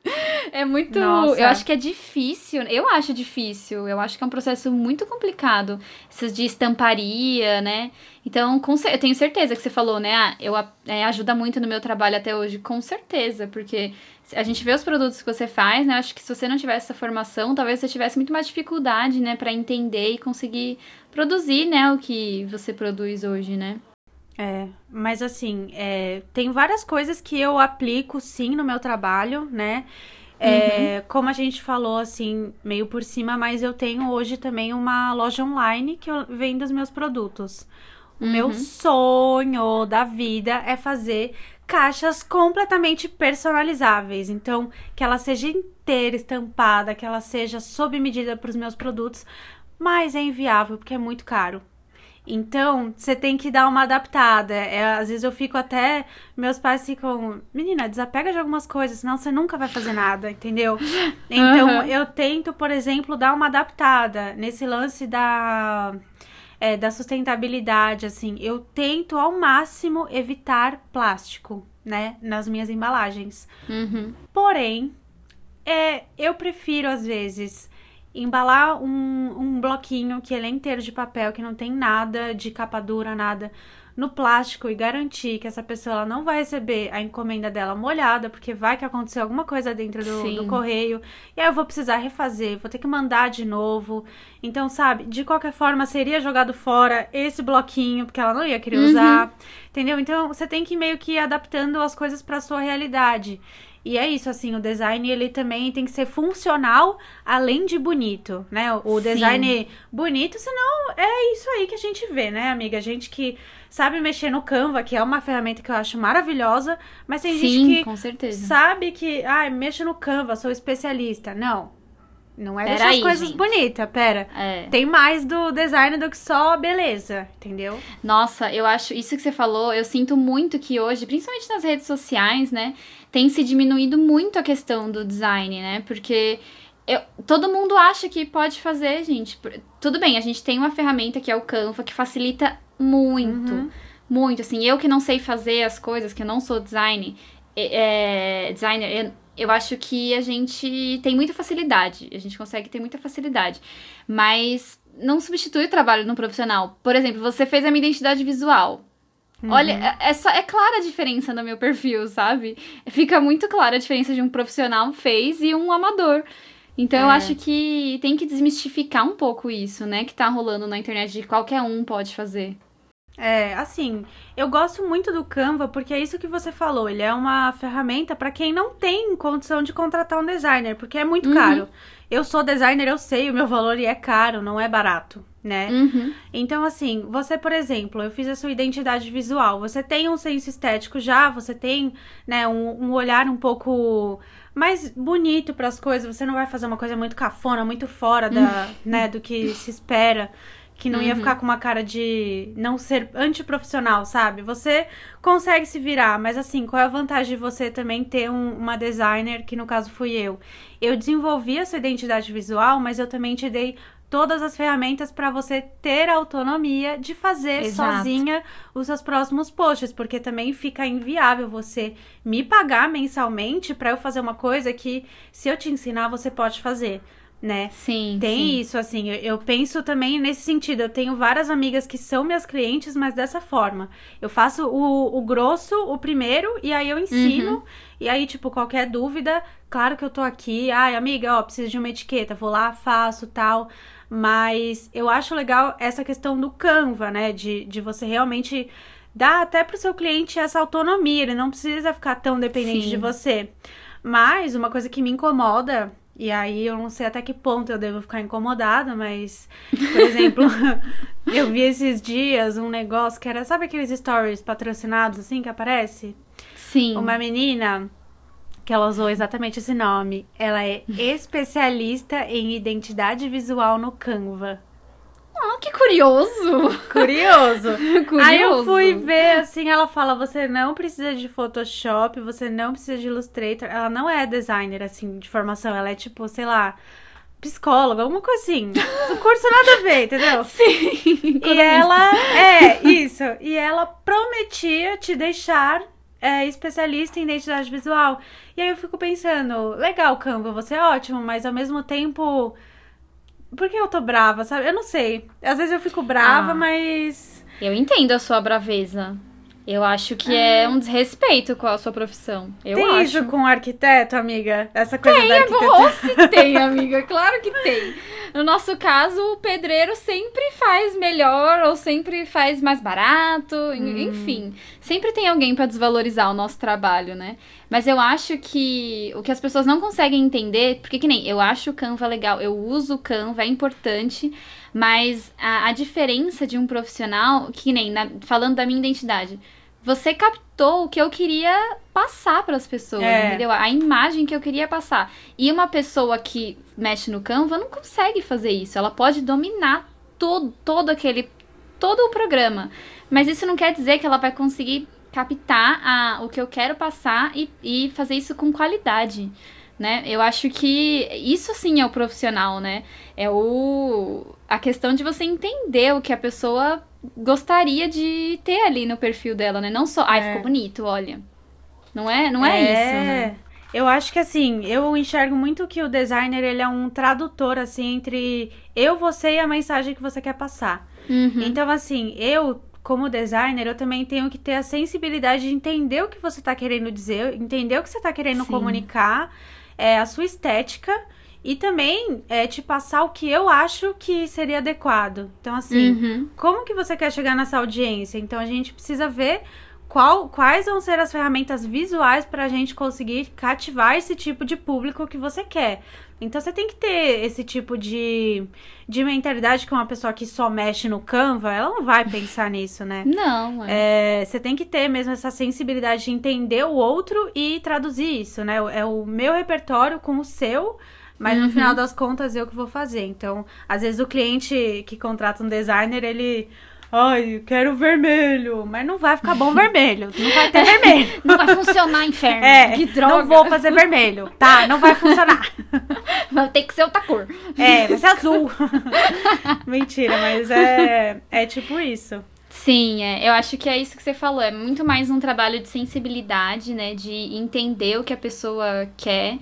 É muito. Nossa. Eu acho que é difícil. Eu acho difícil. Eu acho que é um processo muito complicado. Essas de estamparia, né? Então, com, eu tenho certeza que você falou, né? Ah, eu, é, ajuda muito no meu trabalho até hoje. Com certeza, porque a gente vê os produtos que você faz, né? Eu acho que se você não tivesse essa formação, talvez você tivesse muito mais dificuldade, né? para entender e conseguir produzir, né? O que você produz hoje, né? É, mas assim, é, tem várias coisas que eu aplico sim no meu trabalho, né? É, uhum. Como a gente falou, assim, meio por cima, mas eu tenho hoje também uma loja online que eu vendo os meus produtos. O uhum. meu sonho da vida é fazer caixas completamente personalizáveis. Então, que ela seja inteira estampada, que ela seja sob medida para os meus produtos, mas é inviável porque é muito caro. Então, você tem que dar uma adaptada. É, às vezes eu fico até. Meus pais ficam. Menina, desapega de algumas coisas, senão você nunca vai fazer nada, entendeu? [LAUGHS] Então, uhum. eu tento, por exemplo, dar uma adaptada nesse lance da. É, da sustentabilidade, assim, eu tento ao máximo evitar plástico, né, nas minhas embalagens. Uhum. Porém, é, eu prefiro às vezes embalar um, um bloquinho que ele é inteiro de papel, que não tem nada de capa dura, nada, no plástico e garantir que essa pessoa não vai receber a encomenda dela molhada, porque vai que aconteceu alguma coisa dentro do, do correio, e aí eu vou precisar refazer, vou ter que mandar de novo. Então, sabe, de qualquer forma seria jogado fora esse bloquinho, porque ela não ia querer uhum. usar, entendeu? Então, você tem que meio que ir adaptando as coisas para sua realidade. E é isso, assim, o design ele também tem que ser funcional além de bonito, né? O Sim. design bonito, senão é isso aí que a gente vê, né, amiga? A gente que sabe mexer no Canva, que é uma ferramenta que eu acho maravilhosa, mas tem Sim, gente que com certeza. sabe que, ah, mexo no Canva, sou especialista. Não. Não é pera deixar aí, as coisas bonitas, pera. É. Tem mais do design do que só beleza, entendeu? Nossa, eu acho isso que você falou, eu sinto muito que hoje, principalmente nas redes sociais, né, tem se diminuído muito a questão do design, né? Porque eu, todo mundo acha que pode fazer, gente. Tudo bem, a gente tem uma ferramenta que é o Canva que facilita muito. Uhum. Muito, assim, eu que não sei fazer as coisas, que eu não sou design, é, designer, eu acho que a gente tem muita facilidade. A gente consegue ter muita facilidade. Mas não substitui o trabalho no profissional. Por exemplo, você fez a minha identidade visual. Uhum. Olha, é, é, só, é clara a diferença no meu perfil, sabe? Fica muito clara a diferença de um profissional fez e um amador. Então é. eu acho que tem que desmistificar um pouco isso, né? Que tá rolando na internet de qualquer um pode fazer. É, assim, eu gosto muito do Canva porque é isso que você falou. Ele é uma ferramenta para quem não tem condição de contratar um designer, porque é muito uhum. caro. Eu sou designer, eu sei o meu valor e é caro, não é barato, né? Uhum. Então, assim, você, por exemplo, eu fiz a sua identidade visual. Você tem um senso estético já, você tem, né, um, um olhar um pouco mais bonito para as coisas. Você não vai fazer uma coisa muito cafona, muito fora da, uhum. né, do que se espera que não uhum. ia ficar com uma cara de não ser antiprofissional, sabe? Você consegue se virar, mas assim, qual é a vantagem de você também ter um, uma designer, que no caso fui eu? Eu desenvolvi a sua identidade visual, mas eu também te dei todas as ferramentas para você ter autonomia de fazer Exato. sozinha os seus próximos posts, porque também fica inviável você me pagar mensalmente para eu fazer uma coisa que se eu te ensinar você pode fazer né? Sim. Tem sim. isso, assim. Eu, eu, penso também nesse sentido. Eu tenho várias amigas que são minhas clientes, mas dessa forma. Eu faço o, o grosso, o primeiro, e aí eu ensino. Uhum. E aí, tipo, qualquer dúvida, claro que eu tô aqui. Ai, amiga, ó, preciso de uma etiqueta. Vou lá, faço tal. Mas eu acho legal essa questão do Canva, né? De, de você realmente dar até pro seu cliente essa autonomia. Ele não precisa ficar tão dependente Sim. de você. Mas uma coisa que me incomoda e aí eu não sei até que ponto eu devo ficar incomodada, mas, por exemplo, [LAUGHS] eu vi esses dias um negócio que era, sabe aqueles stories patrocinados assim que aparece? Sim. Uma menina que ela usou exatamente esse nome. Ela é [LAUGHS] especialista em identidade visual no Canva. Ah, que curioso! Curioso. [LAUGHS] curioso. Aí eu fui ver, assim, ela fala: você não precisa de Photoshop, você não precisa de Illustrator. Ela não é designer, assim, de formação. Ela é tipo, sei lá, psicóloga, alguma coisa assim. [LAUGHS] O curso nada a ver, entendeu? [LAUGHS] Sim. E ela. É, isso. E ela prometia te deixar é, especialista em identidade visual. E aí eu fico pensando, legal, Canva, você é ótimo, mas ao mesmo tempo por que eu tô brava, sabe? Eu não sei. Às vezes eu fico brava, ah, mas. Eu entendo a sua braveza. Eu acho que é, é um desrespeito com a sua profissão. Eu tem acho. isso com o arquiteto, amiga? Essa coisa tem, da arquitetura. se tem, amiga. Claro que tem. No nosso caso, o pedreiro sempre faz melhor ou sempre faz mais barato. Hum. Enfim, sempre tem alguém para desvalorizar o nosso trabalho, né? Mas eu acho que o que as pessoas não conseguem entender, porque que nem eu acho o Canva legal, eu uso o Canva, é importante, mas a, a diferença de um profissional, que nem na, falando da minha identidade, você captou o que eu queria passar para as pessoas, é. entendeu? A imagem que eu queria passar. E uma pessoa que mexe no Canva não consegue fazer isso. Ela pode dominar todo, todo aquele todo o programa, mas isso não quer dizer que ela vai conseguir captar a, o que eu quero passar e, e fazer isso com qualidade. Né? Eu acho que isso sim é o profissional, né? É o a questão de você entender o que a pessoa gostaria de ter ali no perfil dela, né? Não só, ai, é. ficou bonito, olha. Não é, não é, é isso, né? Eu acho que assim, eu enxergo muito que o designer ele é um tradutor assim entre eu, você e a mensagem que você quer passar. Uhum. Então assim, eu como designer, eu também tenho que ter a sensibilidade de entender o que você está querendo dizer, entender o que você está querendo Sim. comunicar, é, a sua estética e também é, te passar o que eu acho que seria adequado. Então, assim, uhum. como que você quer chegar nessa audiência? Então, a gente precisa ver qual, quais vão ser as ferramentas visuais para a gente conseguir cativar esse tipo de público que você quer. Então você tem que ter esse tipo de, de mentalidade que uma pessoa que só mexe no Canva, ela não vai pensar nisso, né? Não. É. É, você tem que ter mesmo essa sensibilidade de entender o outro e traduzir isso, né? É o meu repertório com o seu, mas uhum. no final das contas eu que vou fazer. Então, às vezes o cliente que contrata um designer, ele Ai, quero vermelho. Mas não vai ficar bom [LAUGHS] vermelho. Não vai ter vermelho. [LAUGHS] Não vai funcionar, inferno. É, que droga. Não vou fazer vermelho. Tá, não vai funcionar. [LAUGHS] Vai ter que ser outra cor. É, vai ser azul. Mentira, mas é, é tipo isso. Sim, é, eu acho que é isso que você falou. É muito mais um trabalho de sensibilidade, né? De entender o que a pessoa quer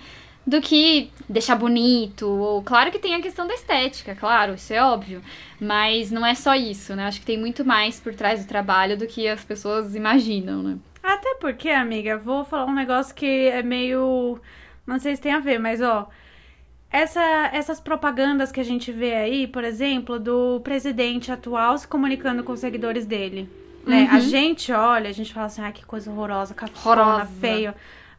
do que deixar bonito. Ou claro que tem a questão da estética, claro, isso é óbvio. Mas não é só isso, né? Acho que tem muito mais por trás do trabalho do que as pessoas imaginam, né? Até porque, amiga, vou falar um negócio que é meio. Não sei se tem a ver, mas ó. Essa, essas propagandas que a gente vê aí, por exemplo, do presidente atual se comunicando com os seguidores dele. Né? Uhum. A gente olha, a gente fala assim, ah, que coisa horrorosa, cafona, feio.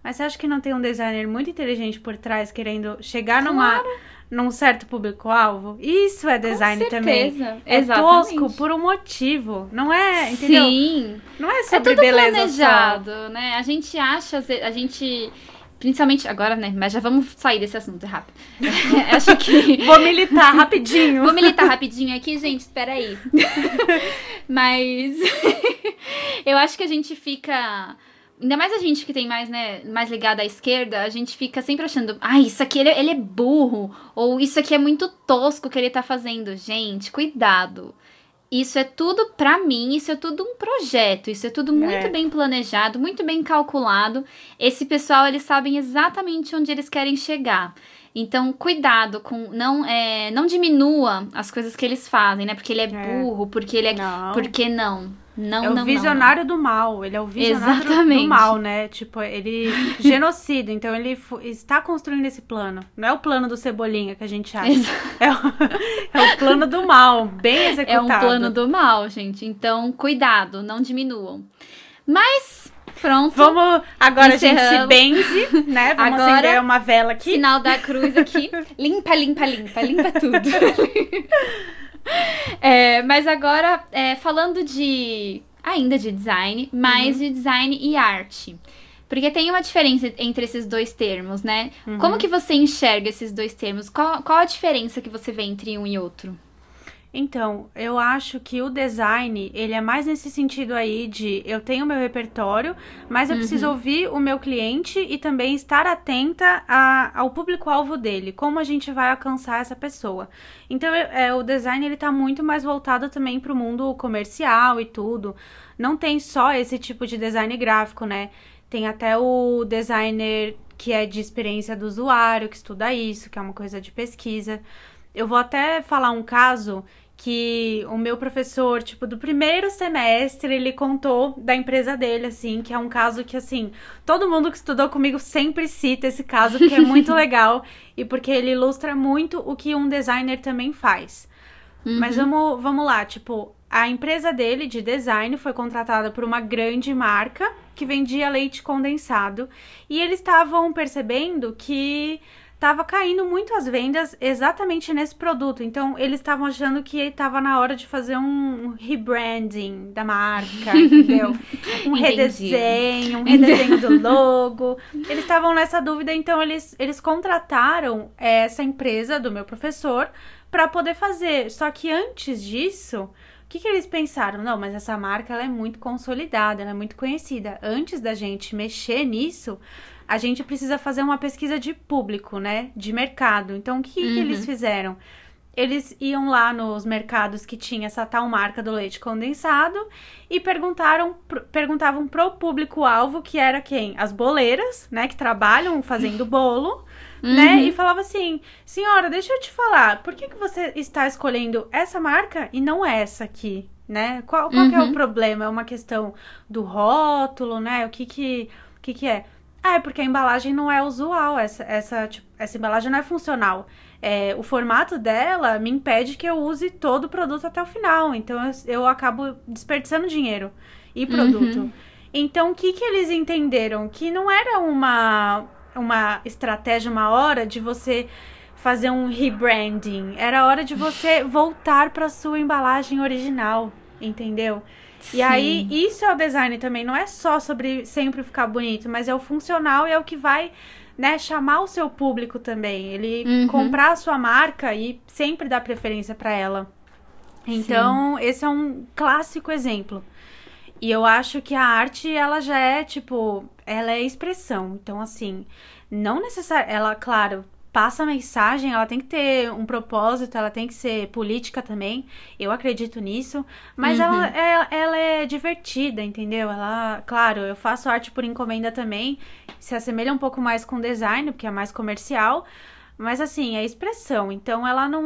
Mas você acha que não tem um designer muito inteligente por trás querendo chegar claro. numa num certo público-alvo? Isso é design também. É Exatamente. tosco por um motivo. Não é, entendeu? Sim. Não é sobre é tudo beleza planejado, só. né? A gente acha, a gente Principalmente agora, né? Mas já vamos sair desse assunto é rápido. [LAUGHS] Acho que. [LAUGHS] Vou militar rapidinho. Vou militar rapidinho aqui, gente. Espera aí. [LAUGHS] Mas. eu acho que a gente fica Ainda mais a gente que tem mais, né, mais ligada à esquerda, a gente fica sempre achando, ah, isso aqui ele, ele é burro, ou isso aqui é muito tosco que ele tá fazendo. Gente, cuidado. Isso é tudo para mim, isso é tudo um projeto, isso é tudo muito é. bem planejado, muito bem calculado. Esse pessoal, eles sabem exatamente onde eles querem chegar. Então, cuidado com não é, não diminua as coisas que eles fazem, né? Porque ele é, é. burro, porque ele é, não. porque não. Não, é não, o visionário não, do mal. Ele é o visionário Exatamente. do mal, né? Tipo, ele [LAUGHS] genocida. Então ele está construindo esse plano. Não é o plano do Cebolinha que a gente acha. [LAUGHS] É o, é o plano do mal, bem executado. É um plano do mal, gente. Então, cuidado, não diminuam. Mas Pronto. Vamos. Agora Encerramos. a gente se benze, né? [LAUGHS] Vamos agora, acender uma vela aqui. Sinal da cruz aqui. [LAUGHS] limpa, limpa, limpa, limpa tudo. [LAUGHS] É, mas agora, é, falando de. ainda de design, mas uhum. de design e arte. Porque tem uma diferença entre esses dois termos, né? Uhum. Como que você enxerga esses dois termos? Qual, qual a diferença que você vê entre um e outro? Então, eu acho que o design, ele é mais nesse sentido aí de eu tenho meu repertório, mas eu uhum. preciso ouvir o meu cliente e também estar atenta a, ao público-alvo dele, como a gente vai alcançar essa pessoa. Então, é, o design, ele tá muito mais voltado também para o mundo comercial e tudo. Não tem só esse tipo de design gráfico, né? Tem até o designer que é de experiência do usuário, que estuda isso, que é uma coisa de pesquisa. Eu vou até falar um caso que o meu professor, tipo, do primeiro semestre, ele contou da empresa dele, assim, que é um caso que, assim, todo mundo que estudou comigo sempre cita esse caso, que é muito [LAUGHS] legal e porque ele ilustra muito o que um designer também faz. Uhum. Mas vamos, vamos lá, tipo, a empresa dele de design foi contratada por uma grande marca que vendia leite condensado e eles estavam percebendo que estava caindo muito as vendas exatamente nesse produto. Então, eles estavam achando que estava na hora de fazer um rebranding da marca, [LAUGHS] entendeu? Um redesenho, um redesenho do [LAUGHS] logo. Eles estavam nessa dúvida, então eles, eles contrataram essa empresa do meu professor para poder fazer. Só que antes disso, o que, que eles pensaram? Não, mas essa marca ela é muito consolidada, ela é muito conhecida. Antes da gente mexer nisso, a gente precisa fazer uma pesquisa de público, né? De mercado. Então, o que, uhum. que eles uhum. fizeram? Eles iam lá nos mercados que tinha essa tal marca do leite condensado e perguntaram, perguntavam pro público-alvo, que era quem? As boleiras, né? Que trabalham fazendo [LAUGHS] bolo. Né? Uhum. Né? E falava assim: senhora, deixa eu te falar, por que, que você está escolhendo essa marca e não essa aqui? né? Qual, qual uhum. é o uhum. problema? É uma questão do rótulo, né? O que que, que, que é? Ah, é porque a embalagem não é usual, essa, essa, tipo, essa embalagem não é funcional. É, o formato dela me impede que eu use todo o produto até o final, então eu, eu acabo desperdiçando dinheiro e produto. Uhum. Então, o que, que eles entenderam? Que não era uma, uma estratégia, uma hora de você fazer um rebranding. Era hora de você voltar para sua embalagem original, entendeu? Sim. E aí, isso é o design também. Não é só sobre sempre ficar bonito, mas é o funcional e é o que vai né, chamar o seu público também. Ele uhum. comprar a sua marca e sempre dar preferência para ela. Então, Sim. esse é um clássico exemplo. E eu acho que a arte, ela já é, tipo, ela é expressão. Então, assim, não necessariamente. Ela, claro, passa a mensagem, ela tem que ter um propósito, ela tem que ser política também. Eu acredito nisso. Mas uhum. ela, é, ela é divertida, entendeu? Ela, claro, eu faço arte por encomenda também. Se assemelha um pouco mais com design, porque é mais comercial. Mas assim, é expressão, então ela não,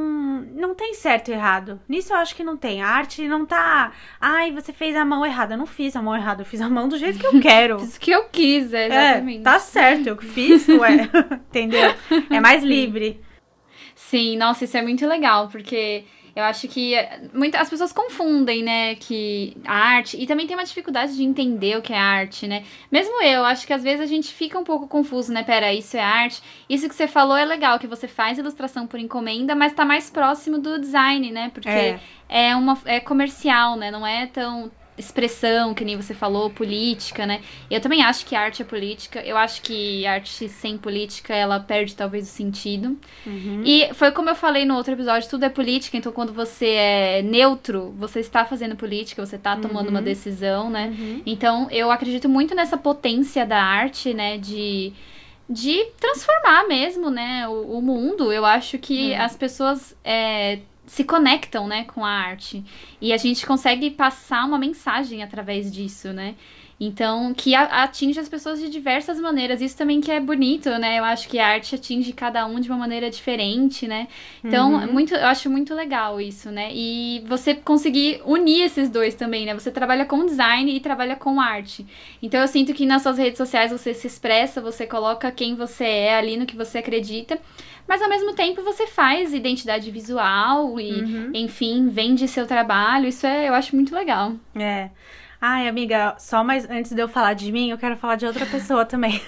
não tem certo e errado. Nisso eu acho que não tem. A arte não tá. Ai, você fez a mão errada. Eu não fiz a mão errada, eu fiz a mão do jeito que eu [LAUGHS] quero. fiz o que eu quis, é, exatamente. É, tá certo, eu fiz, ué. [LAUGHS] Entendeu? É mais [LAUGHS] livre. Sim, nossa, isso é muito legal, porque eu acho que eh, muitas as pessoas confundem, né, que a arte e também tem uma dificuldade de entender o que é arte, né? Mesmo eu, acho que às vezes a gente fica um pouco confuso, né? Pera, isso é arte. Isso que você falou é legal, que você faz ilustração por encomenda, mas tá mais próximo do design, né? Porque é, é uma é comercial, né? Não é tão expressão, que nem você falou, política, né? Eu também acho que arte é política. Eu acho que arte sem política, ela perde talvez o sentido. Uhum. E foi como eu falei no outro episódio, tudo é política, então quando você é neutro, você está fazendo política, você está tomando uhum. uma decisão, né? Uhum. Então, eu acredito muito nessa potência da arte, né, de de transformar mesmo, né, o, o mundo. Eu acho que uhum. as pessoas é, se conectam, né, com a arte. E a gente consegue passar uma mensagem através disso, né? Então, que atinge as pessoas de diversas maneiras. Isso também que é bonito, né? Eu acho que a arte atinge cada um de uma maneira diferente, né? Então, uhum. muito, eu acho muito legal isso, né? E você conseguir unir esses dois também, né? Você trabalha com design e trabalha com arte. Então, eu sinto que nas suas redes sociais você se expressa, você coloca quem você é ali no que você acredita mas ao mesmo tempo você faz identidade visual e, uhum. enfim, vende seu trabalho. Isso é, eu acho muito legal. É. Ai, amiga, só mais antes de eu falar de mim, eu quero falar de outra pessoa também.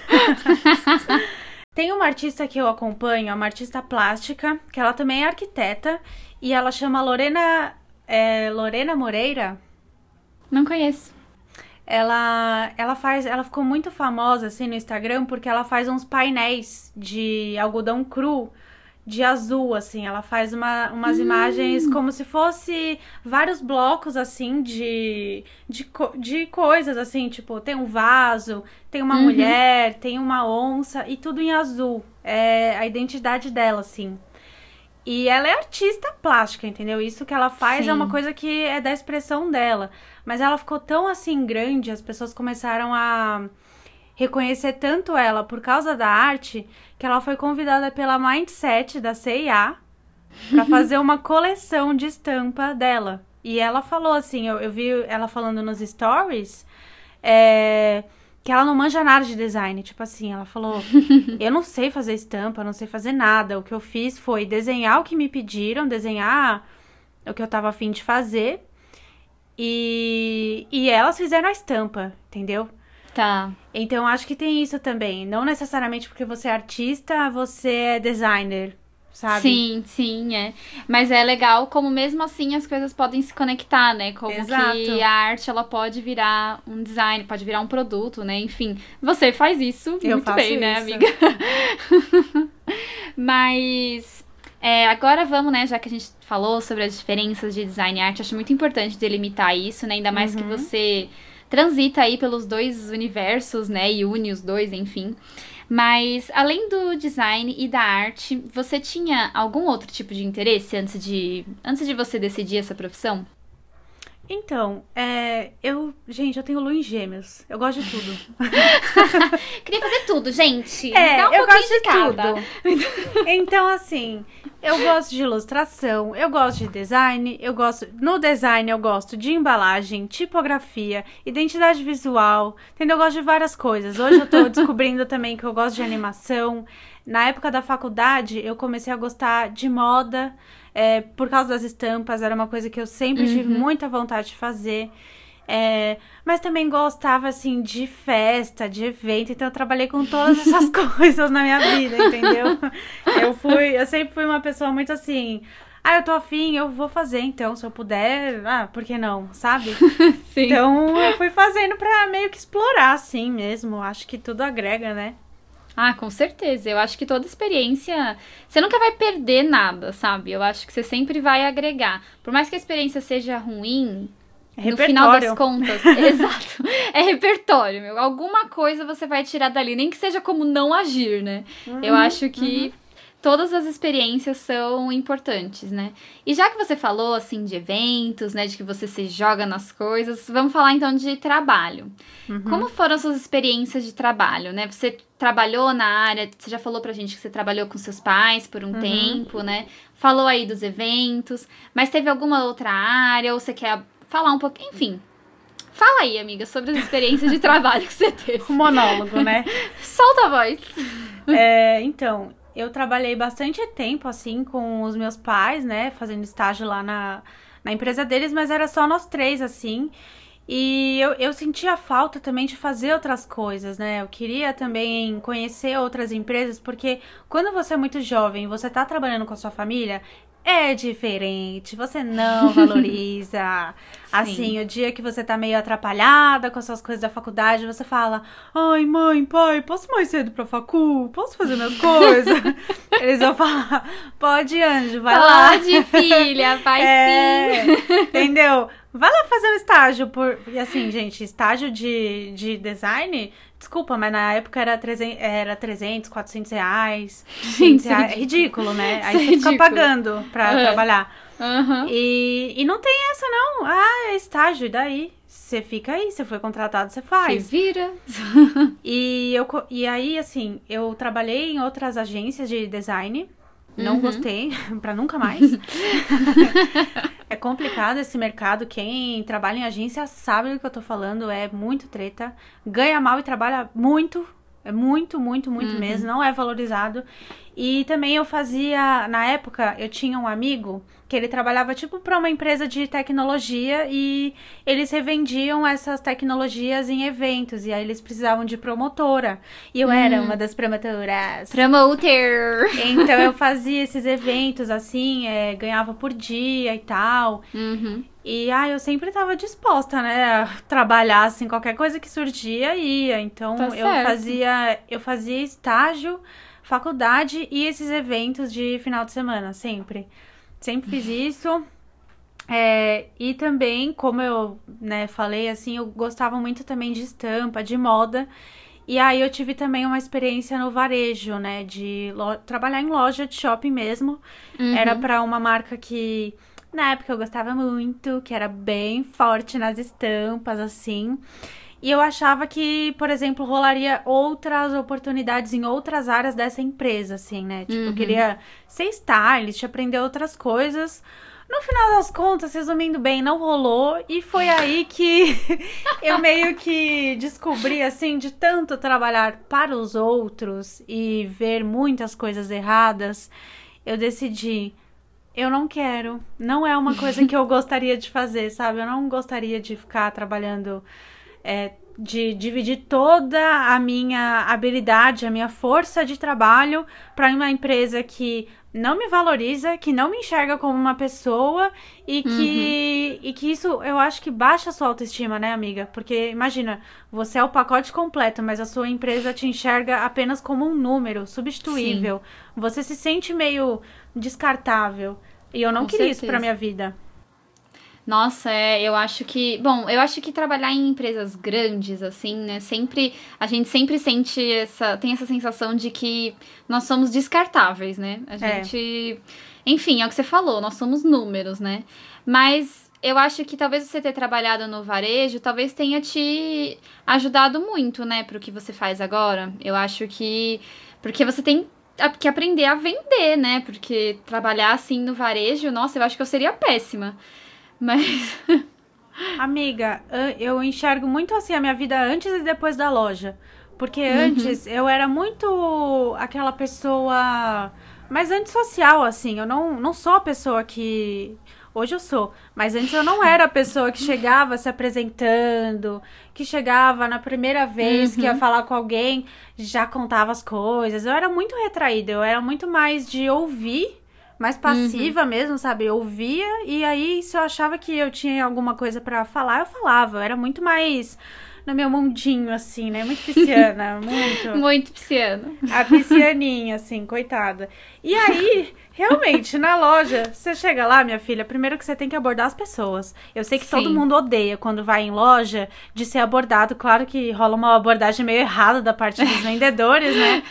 [LAUGHS] Tem uma artista que eu acompanho, uma artista plástica, que ela também é arquiteta, e ela chama Lorena. É, Lorena Moreira? Não conheço ela ela faz ela ficou muito famosa assim no Instagram porque ela faz uns painéis de algodão cru de azul assim ela faz uma, umas hum. imagens como se fosse vários blocos assim de, de de coisas assim tipo tem um vaso tem uma uhum. mulher tem uma onça e tudo em azul é a identidade dela assim e ela é artista plástica, entendeu? Isso que ela faz Sim. é uma coisa que é da expressão dela. Mas ela ficou tão assim grande, as pessoas começaram a reconhecer tanto ela por causa da arte, que ela foi convidada pela Mindset da CIA para [LAUGHS] fazer uma coleção de estampa dela. E ela falou assim, eu, eu vi ela falando nos stories, é, que ela não manja nada de design. Tipo assim, ela falou: [LAUGHS] Eu não sei fazer estampa, não sei fazer nada. O que eu fiz foi desenhar o que me pediram, desenhar o que eu tava afim de fazer. E, e elas fizeram a estampa, entendeu? Tá. Então acho que tem isso também. Não necessariamente porque você é artista, você é designer sabe? Sim, sim, é. Mas é legal como mesmo assim as coisas podem se conectar, né? Como Exato. que a arte ela pode virar um design, pode virar um produto, né? Enfim, você faz isso Eu muito bem, né, isso. né, amiga? [LAUGHS] Mas é, agora vamos, né, já que a gente falou sobre as diferenças de design e arte, acho muito importante delimitar isso, né? Ainda mais uhum. que você transita aí pelos dois universos, né, e une os dois, enfim. Mas além do design e da arte, você tinha algum outro tipo de interesse antes de, antes de você decidir essa profissão? Então, é, eu, gente, eu tenho lua em gêmeos. Eu gosto de tudo. [LAUGHS] Queria fazer tudo, gente. É, Dá um eu gosto de cada. tudo. [LAUGHS] então, assim, eu gosto de ilustração, eu gosto de design, eu gosto. No design, eu gosto de embalagem, tipografia, identidade visual, entendeu? Eu gosto de várias coisas. Hoje eu tô [LAUGHS] descobrindo também que eu gosto de animação. Na época da faculdade, eu comecei a gostar de moda é, por causa das estampas, era uma coisa que eu sempre tive Uhum. muita vontade de fazer. É, mas também gostava, assim, de festa, de evento, então eu trabalhei com todas essas [LAUGHS] coisas na minha vida, entendeu? Eu fui, eu sempre fui uma pessoa muito assim, ah, eu tô afim, eu vou fazer, então, se eu puder, ah, por que não, sabe? [LAUGHS] Então eu fui fazendo pra meio que explorar, assim mesmo, acho que tudo agrega, né? Ah, com certeza. Eu acho que toda experiência. Você nunca vai perder nada, sabe? Eu acho que você sempre vai agregar. Por mais que a experiência seja ruim, É no final das contas. [LAUGHS] exato. É repertório, meu. Alguma coisa você vai tirar dali, nem que seja como não agir, né? Eu acho que todas as experiências são importantes, né? E já que você falou assim de eventos, né, de que você se joga nas coisas, vamos falar então de trabalho. Uhum. Como foram as suas experiências de trabalho, né? Você trabalhou na área, você já falou pra gente que você trabalhou com seus pais por um Uhum. tempo, né? Falou aí dos eventos, mas teve alguma outra área ou você quer falar um pouquinho, enfim. Fala aí, amiga, sobre as experiências de [LAUGHS] trabalho que você teve. Um monólogo, né? Solta a voz. É, então, eu trabalhei bastante tempo, assim, com os meus pais, né? Fazendo estágio lá na, na empresa deles, mas era só nós três, assim. E eu, eu sentia falta também de fazer outras coisas, né? Eu queria também conhecer outras empresas, porque quando você é muito jovem você tá trabalhando com a sua família, é diferente, você não [LAUGHS] valoriza. Assim, o dia que você tá meio atrapalhada com as suas coisas da faculdade, você fala: Ai, mãe, pai, posso mais cedo pra facu? Posso fazer minhas coisas? [LAUGHS] Eles vão falar: Pode, anjo, vai lá. Pode, filha, vai [LAUGHS] É, sim. entendeu? Vai lá fazer um estágio por. E assim, gente, estágio de, de design, desculpa, mas na época era 300, era 300 400 reais. [LAUGHS] 500 reais. É ridículo, né? Aí Isso é você fica ridículo. pagando pra É. trabalhar. Aham. E, e não tem essa, não. Ah, é estágio, e daí? Você fica aí, você foi contratado, você faz. Se vira. E, eu, e aí, assim, eu trabalhei em outras agências de design. Não Uhum. gostei, [LAUGHS] pra nunca mais. [LAUGHS] é complicado esse mercado. Quem trabalha em agência sabe do que eu tô falando. É muito treta. Ganha mal e trabalha muito. É muito, muito, muito Uhum. mesmo. Não é valorizado. E também eu fazia, na época, eu tinha um amigo que ele trabalhava tipo para uma empresa de tecnologia e eles revendiam essas tecnologias em eventos e aí eles precisavam de promotora. E eu era Hum. uma das promotoras. Promoter. Então eu [LAUGHS] fazia esses eventos assim, é, ganhava por dia e tal. Uhum. E ah, eu sempre tava disposta, né, a trabalhar assim, qualquer coisa que surgia ia. Então Tá eu fazia, eu fazia estágio, faculdade e esses eventos de final de semana, sempre. Sempre fiz isso. É, e também, como eu né, falei, assim, eu gostava muito também de estampa, de moda. E aí eu tive também uma experiência no varejo, né? De trabalhar em loja de shopping mesmo. Uhum. Era pra uma marca que na época eu gostava muito, que era bem forte nas estampas, assim. E eu achava que, por exemplo, rolaria outras oportunidades em outras áreas dessa empresa, assim, né? Tipo, eu Uhum. queria ser stylist, aprender outras coisas. No final das contas, resumindo bem, não rolou. E foi aí que [LAUGHS] eu meio que descobri, assim, de tanto trabalhar para os outros e ver muitas coisas erradas, eu decidi. Eu não quero. Não é uma coisa que eu [LAUGHS] gostaria de fazer, sabe? Eu não gostaria de ficar trabalhando, é, de dividir toda a minha habilidade, a minha força de trabalho para uma empresa que não me valoriza, que não me enxerga como uma pessoa e que, e que isso eu acho que baixa a sua autoestima, né, amiga? Porque imagina, você é o pacote completo, mas a sua empresa te enxerga apenas como um número substituível. Você se sente meio descartável. E eu não Com queria isso certeza. pra minha vida. Nossa, é, eu acho que. Bom, eu acho que trabalhar em empresas grandes, assim, né? Sempre. A gente sempre sente essa. Tem essa sensação de que nós somos descartáveis, né? A É. gente. Enfim, é o que você falou, nós somos números, né? Mas eu acho que talvez você ter trabalhado no varejo, talvez tenha te ajudado muito, né, pro que você faz agora. Eu acho que. Porque você tem que aprender a vender, né? Porque trabalhar assim no varejo, nossa, eu acho que eu seria péssima. Mas. [LAUGHS] Amiga, eu enxergo muito assim a minha vida antes e depois da loja. Porque uhum. antes eu era muito aquela pessoa mais antissocial, assim. Eu não, não sou a pessoa que. Hoje eu sou, mas antes eu não [LAUGHS] era a pessoa que chegava se apresentando, que chegava na primeira vez uhum. que ia uhum. falar com alguém, já contava as coisas. Eu era muito retraída, eu era muito mais de ouvir mais passiva uhum. mesmo, sabe? Eu ouvia e aí se eu achava que eu tinha alguma coisa para falar, eu falava. Eu era muito mais no meu mundinho, assim, né? Muito pisciana, [LAUGHS] muito. Muito pisciana. A piscianinha, assim, coitada. E aí, realmente, na loja, você chega lá, minha filha, primeiro que você tem que abordar as pessoas. Eu sei que Sim. todo mundo odeia quando vai em loja de ser abordado. Claro que rola uma abordagem meio errada da parte dos [LAUGHS] vendedores, né?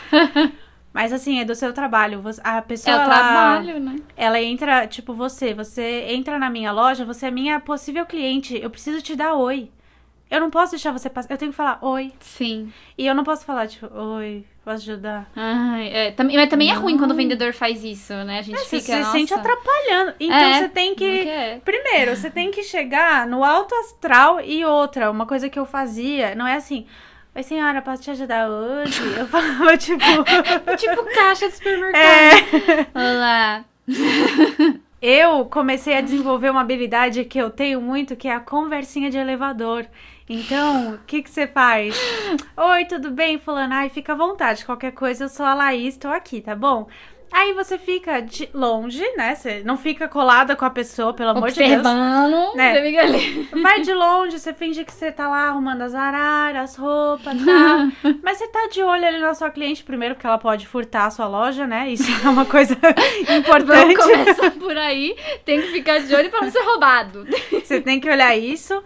Mas assim, é do seu trabalho. A pessoa. É o ela, trabalho, né? Ela entra, tipo, você. Você entra na minha loja, você é minha possível cliente. Eu preciso te dar oi. Eu não posso deixar você passar. Eu tenho que falar oi. Sim. E eu não posso falar, tipo, oi, posso ajudar. Ai, é, mas também é ruim quando o vendedor faz isso, né? A gente é, fica. Você se sente atrapalhando. Então é, você tem que. Primeiro, você tem que chegar no alto astral e outra. Uma coisa que eu fazia, não é assim. Oi, senhora, posso te ajudar hoje? Eu falava, [LAUGHS] tipo. [LAUGHS] tipo caixa de supermercado. É. Olá. [LAUGHS] Eu comecei a desenvolver uma habilidade que eu tenho muito, que é a conversinha de elevador. Então, o que, que você faz? [GASPS] Oi, tudo bem? Fulano, ai, fica à vontade. Qualquer coisa, eu sou a Laís, tô aqui, tá bom? Aí você fica de longe, né? Você não fica colada com a pessoa, pelo amor de Deus. Né? Você fica ali. Vai de longe, você finge que você tá lá arrumando as araras, as roupas, tá? [LAUGHS] Mas você tá de olho ali na sua cliente, primeiro, porque ela pode furtar a sua loja, né? Isso é uma coisa [LAUGHS] importante. Vamos começar por aí. Tem que ficar de olho pra não ser roubado. Você tem que olhar isso.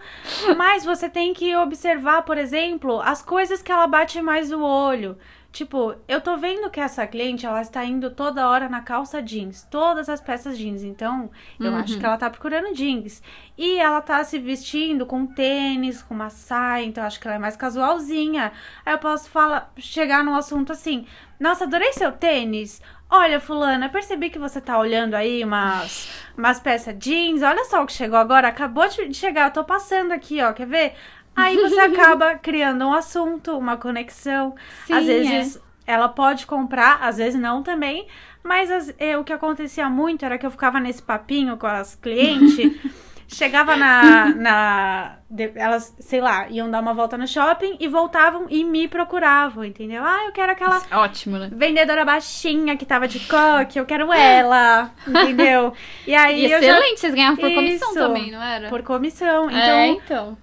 Mas você tem que observar, por exemplo, as coisas que ela bate mais o olho. Tipo, eu tô vendo que essa cliente, ela está indo toda hora na calça jeans, todas as peças jeans. Então, eu uhum. acho que ela tá procurando jeans. E ela tá se vestindo com tênis, com uma saia, então acho que ela é mais casualzinha. Aí eu posso falar, chegar num assunto assim: "Nossa, adorei seu tênis. Olha, fulana, percebi que você tá olhando aí umas, umas peças jeans. Olha só o que chegou agora. Acabou de chegar. Eu tô passando aqui, ó. Quer ver? Aí você [LAUGHS] acaba criando um assunto, uma conexão. Sim, às vezes é. ela pode comprar, às vezes não também. Mas as, é, o que acontecia muito era que eu ficava nesse papinho com as clientes. [LAUGHS] chegava na, na. Elas, sei lá, iam dar uma volta no shopping e voltavam e me procuravam, entendeu? Ah, eu quero aquela. É ótimo, né? Vendedora baixinha que tava de coque, eu quero ela, [LAUGHS] entendeu? E aí. E excelente, já... vocês ganhavam por comissão Isso, também, não era? Por comissão. Então, é, então.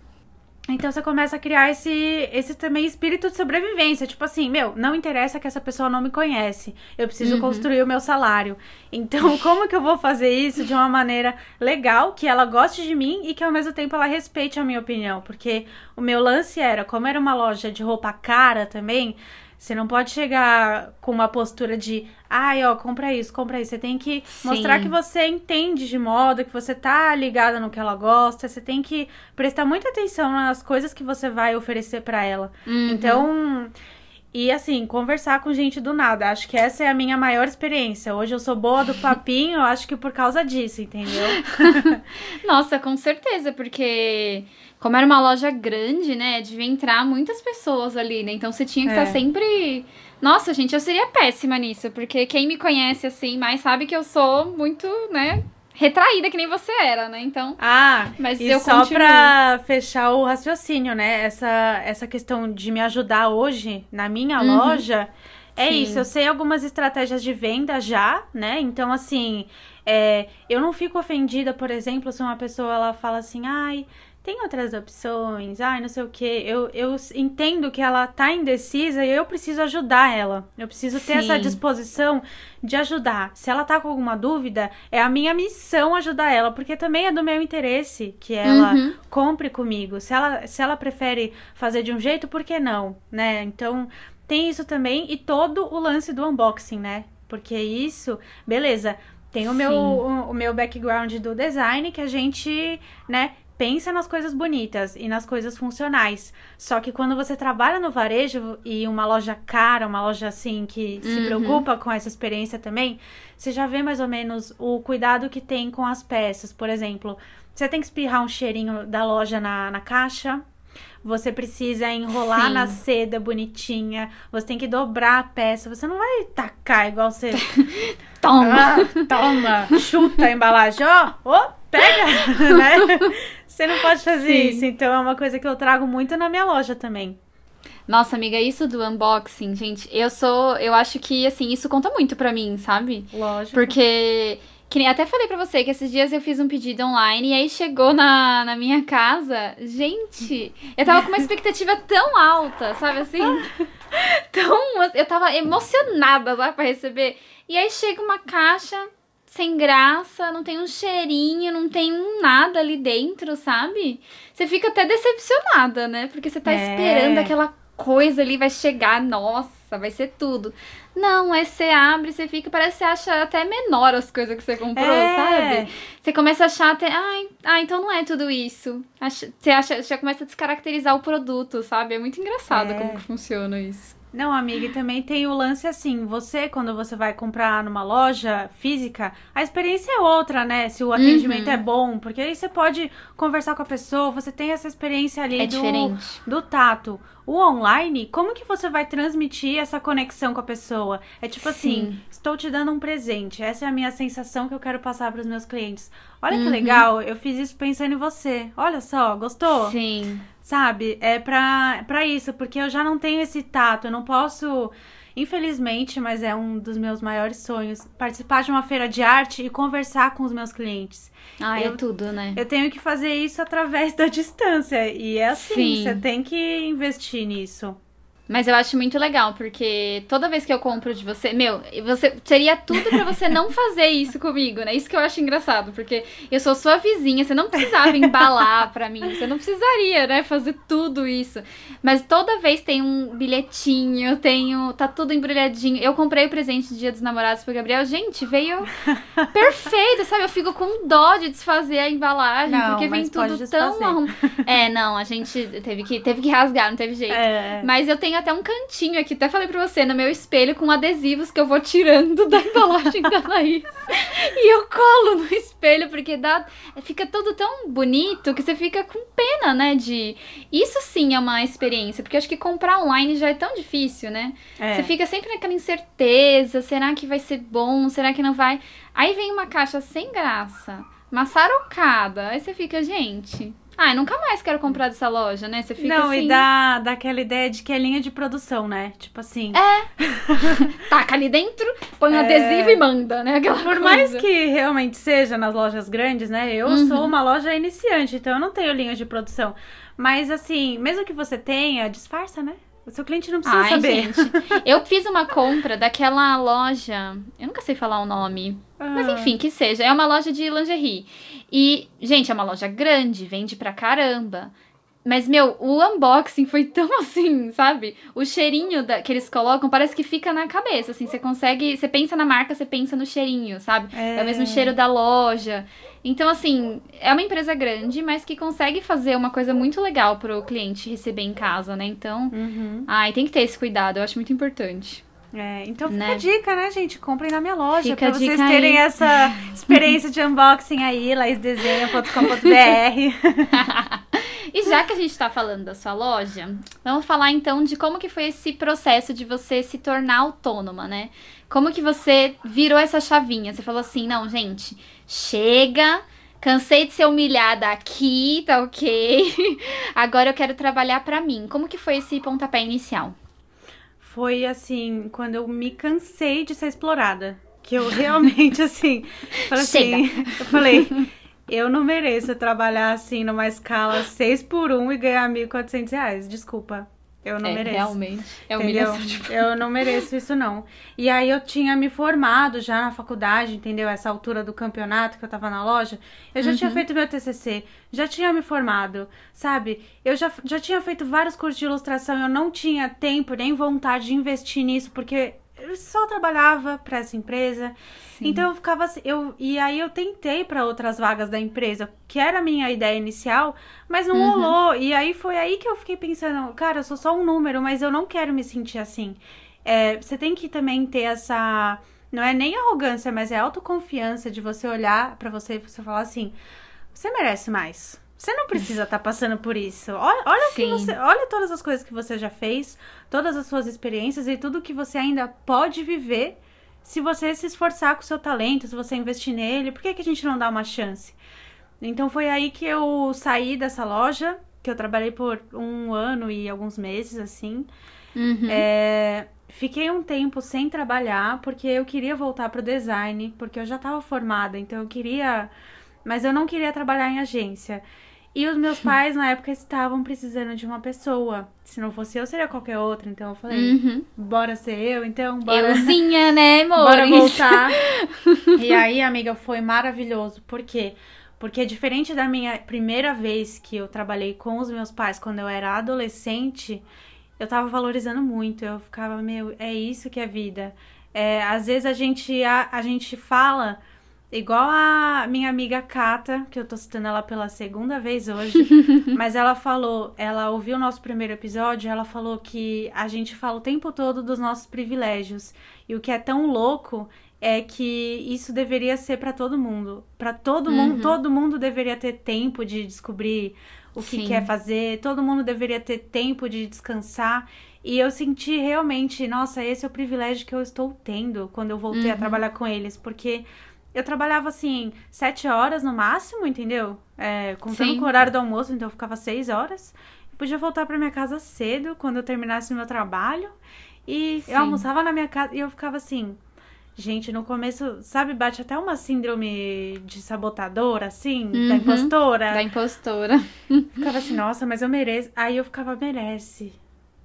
Então você começa a criar esse, esse também espírito de sobrevivência. Tipo assim, meu, não interessa que essa pessoa não me conhece. Eu preciso uhum. construir o meu salário. Então, [LAUGHS] como que eu vou fazer isso de uma maneira legal, que ela goste de mim e que ao mesmo tempo ela respeite a minha opinião? Porque o meu lance era, como era uma loja de roupa cara também, você não pode chegar com uma postura de, ai, ó, compra isso, compra isso. Você tem que Sim. mostrar que você entende de moda, que você tá ligada no que ela gosta. Você tem que prestar muita atenção nas coisas que você vai oferecer para ela. Uhum. Então, e assim, conversar com gente do nada. Acho que essa é a minha maior experiência. Hoje eu sou boa do papinho, acho que por causa disso, entendeu? [LAUGHS] Nossa, com certeza, porque como era uma loja grande, né, devia entrar muitas pessoas ali, né? Então você tinha que estar tá é. sempre. Nossa, gente, eu seria péssima nisso, porque quem me conhece assim mais sabe que eu sou muito, né, retraída que nem você era, né? Então. Ah, mas e eu só continuo. pra fechar o raciocínio, né? Essa, essa questão de me ajudar hoje na minha uhum. loja. É Sim. isso, eu sei algumas estratégias de venda já, né? Então, assim, é, eu não fico ofendida, por exemplo, se uma pessoa ela fala assim, ai, tem outras opções, ai, não sei o que. Eu, eu entendo que ela tá indecisa e eu preciso ajudar ela. Eu preciso ter Sim. essa disposição de ajudar. Se ela tá com alguma dúvida, é a minha missão ajudar ela, porque também é do meu interesse que ela uhum. compre comigo. Se ela, se ela prefere fazer de um jeito, por que não, né? Então, tem isso também e todo o lance do unboxing, né? Porque isso, beleza, Tem o meu, o, o meu background do design que a gente, né, pensa nas coisas bonitas e nas coisas funcionais. Só que quando você trabalha no varejo e uma loja cara, uma loja assim que se Uhum. preocupa com essa experiência também, você já vê mais ou menos o cuidado que tem com as peças. Por exemplo, você tem que espirrar um cheirinho da loja na, na caixa. Você precisa enrolar Sim. na seda bonitinha. Você tem que dobrar a peça. Você não vai tacar igual você [LAUGHS] Toma! ah, toma, chuta a embalagem, ó, ó, pega, [LAUGHS] né? Você não pode fazer Sim. isso, então é uma coisa que eu trago muito na minha loja também. Nossa, amiga, isso do unboxing, gente, eu sou. Eu acho que, assim, isso conta muito pra mim, sabe? Lógico. Porque. Que nem até falei pra você que esses dias eu fiz um pedido online e aí chegou na, na minha casa. Gente, eu tava com uma expectativa tão alta, sabe assim? [LAUGHS] Tão. Eu tava emocionada, sabe, pra receber. E aí chega uma caixa sem graça, não tem um cheirinho, não tem um nada ali dentro, sabe? Você fica até decepcionada, né? Porque você tá É. esperando aquela coisa ali vai chegar, nossa, vai ser tudo. Não, aí você abre, você fica, parece que você acha até menor as coisas que você comprou, É. sabe? Você começa a achar até, ai, ah, então não é tudo isso. Acha- Você acha, já começa a descaracterizar o produto, sabe? É muito engraçado É. como que funciona isso. Não, amiga, e também tem o lance assim, você, quando você vai comprar numa loja física, a experiência é outra, né? Se o atendimento Uhum. é bom, porque aí você pode conversar com a pessoa, você tem essa experiência ali É do, diferente. do tato. O online, como que você vai transmitir essa conexão com a pessoa? É tipo assim, Sim. estou te dando um presente. Essa é a minha sensação que eu quero passar para os meus clientes. Olha que Uhum. legal, eu fiz isso pensando em você. Olha só, gostou? Sim. Sabe? É pra, pra isso, porque eu já não tenho esse tato, eu não posso, infelizmente, mas é um dos meus maiores sonhos, participar de uma feira de arte e conversar com os meus clientes. Ah, é Eu- tudo, né? Eu tenho que fazer isso através [LAUGHS] da distância, e é assim, Sim. você tem que investir nisso. Mas eu acho muito legal, porque toda vez que eu compro de você, meu, você seria tudo pra você não [LAUGHS] fazer isso comigo, né? Isso que eu acho engraçado, porque eu sou sua vizinha, você não precisava embalar pra mim, você não precisaria, né, fazer tudo isso. Mas toda vez tem um bilhetinho, tenho, tá tudo embrulhadinho. Eu comprei o presente de Dia dos Namorados pro Gabriel, gente, veio [LAUGHS] perfeito, sabe? Eu fico com dó de desfazer a embalagem, Não, porque vem tudo tão arrum... É, não, a gente teve que teve que rasgar, não teve jeito. É. Mas eu tenho até um cantinho aqui, até falei pra você, no meu espelho com adesivos que eu vou tirando da [LAUGHS] embalagem da Laís. E eu colo no espelho, porque dá, fica tudo tão bonito que você fica com pena, né? De. Isso sim é uma experiência, porque acho que comprar online já é tão difícil, né? É. Você fica sempre naquela incerteza: será que vai ser bom? Será que não vai? Aí vem uma caixa sem graça, maçarocada. Aí você fica, gente. Ai, nunca mais quero comprar dessa loja, né? Você fica Não, assim. e dá, dá aquela ideia de que é linha de produção, né? Tipo assim. [LAUGHS] taca ali dentro, põe um É. adesivo e manda, né? Aquela Por mais coisa. que realmente seja nas lojas grandes, né? Eu Uhum. sou uma loja iniciante, então eu não tenho linha de produção. Mas assim, mesmo que você tenha, disfarça, né? O seu cliente não precisa Ai, saber. gente. Eu fiz uma compra daquela loja. Eu nunca sei falar o nome. Mas Ah. enfim, que seja. É uma loja de lingerie. E, gente, é uma loja grande, vende pra caramba. Mas, meu, o unboxing foi tão [LAUGHS] assim, sabe? O cheirinho da- que eles colocam parece que fica na cabeça, assim. Você consegue. Você pensa na marca, você pensa no cheirinho, sabe? É, o mesmo cheiro da loja. Então, assim, é uma empresa grande, mas que consegue fazer uma coisa muito legal pro cliente receber em casa, né? Então, Uhum. ai, tem que ter esse cuidado, eu acho muito importante. É, então fica Né? a dica, né, gente? Comprem na minha loja Fica pra vocês terem aí. essa [LAUGHS] experiência de unboxing aí, laisdesenha.com.br. [LAUGHS] E já que a gente tá falando da sua loja, vamos falar então de como que foi esse processo de você se tornar autônoma, né? Como que você virou essa chavinha? Você falou assim, não, gente, chega, cansei de ser humilhada aqui, tá ok? [LAUGHS] Agora eu quero trabalhar pra mim. Como que foi esse pontapé inicial? Foi assim, quando eu me cansei de ser explorada. Que eu realmente, [LAUGHS] assim, falei assim, eu falei, [LAUGHS] eu não mereço trabalhar assim numa escala 6 por 1 e ganhar 1.400 reais. Desculpa. Eu não é, mereço. realmente. É Entendeu? humilhação de Eu não mereço isso, não. E aí eu tinha me formado já na faculdade, entendeu? Essa altura do campeonato que eu tava na loja. Eu já tinha Uhum. feito meu TCC, já tinha me formado, sabe? Eu já, já tinha feito vários cursos de ilustração, eu não tinha tempo nem vontade de investir nisso, porque eu só trabalhava para essa empresa. Sim. Então eu ficava assim, eu e aí eu tentei para outras vagas da empresa, que era a minha ideia inicial, mas não uhum. rolou. E aí foi aí que eu fiquei pensando, cara, eu sou só um número, mas eu não quero me sentir assim. É, você tem que também ter essa não é nem arrogância, mas é autoconfiança de você olhar para você e você falar assim: você merece mais. Você não precisa estar tá passando por isso. Olha, olha que você, olha todas as coisas que você já fez, todas as suas experiências e tudo que você ainda pode viver se você se esforçar com o seu talento, se você investir nele. Por que, que a gente não dá uma chance? Então foi aí que eu saí dessa loja, que eu trabalhei por um ano e alguns meses, assim. Uhum. É, fiquei um tempo sem trabalhar, porque eu queria voltar pro design, porque eu já estava formada, então eu queria. Mas eu não queria trabalhar em agência. E os meus pais, na época, estavam precisando de uma pessoa. Se não fosse eu, seria qualquer outra. Então eu falei, uhum. bora ser eu, então bora. Euzinha, [LAUGHS] né, amor? Bora voltar. [LAUGHS] e aí, amiga, foi maravilhoso. Por quê? Porque diferente da minha primeira vez que eu trabalhei com os meus pais quando eu era adolescente, eu tava valorizando muito. Eu ficava, meu, é isso que é vida. É, às vezes a gente, a, a gente fala Igual a minha amiga Kata, que eu tô citando ela pela segunda vez hoje, [LAUGHS] mas ela falou, ela ouviu o nosso primeiro episódio, ela falou que a gente fala o tempo todo dos nossos privilégios. E o que é tão louco é que isso deveria ser para todo mundo. Para todo uhum. mundo, todo mundo deveria ter tempo de descobrir o que Sim. quer fazer, todo mundo deveria ter tempo de descansar. E eu senti realmente, nossa, esse é o privilégio que eu estou tendo quando eu voltei uhum. a trabalhar com eles, porque eu trabalhava assim, sete horas no máximo, entendeu? É, contando Sim. com o horário do almoço, então eu ficava seis horas. Eu podia voltar para minha casa cedo, quando eu terminasse o meu trabalho. E Sim. eu almoçava na minha casa e eu ficava assim. Gente, no começo, sabe, bate até uma síndrome de sabotadora, assim, uhum, da impostora. Da impostora. [LAUGHS] Ficava assim, nossa, mas eu mereço. Aí eu ficava, merece.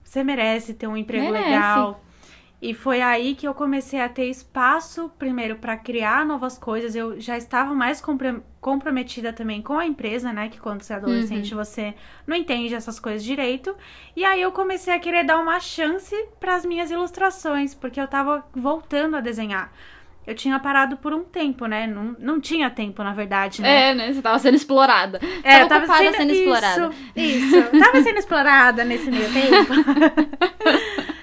Você merece ter um emprego merece. legal. E foi aí que eu comecei a ter espaço, primeiro, para criar novas coisas. Eu já estava mais comprometida também com a empresa, né? Que quando você é adolescente uhum. você não entende essas coisas direito. E aí eu comecei a querer dar uma chance para as minhas ilustrações, porque eu estava voltando a desenhar. Eu tinha parado por um tempo, né? Não, não tinha tempo, na verdade, né? É, né? Você tava sendo explorada. É, tava, tava sendo, sendo explorada. Isso, isso. tava sendo explorada nesse meio [LAUGHS] tempo. [LAUGHS]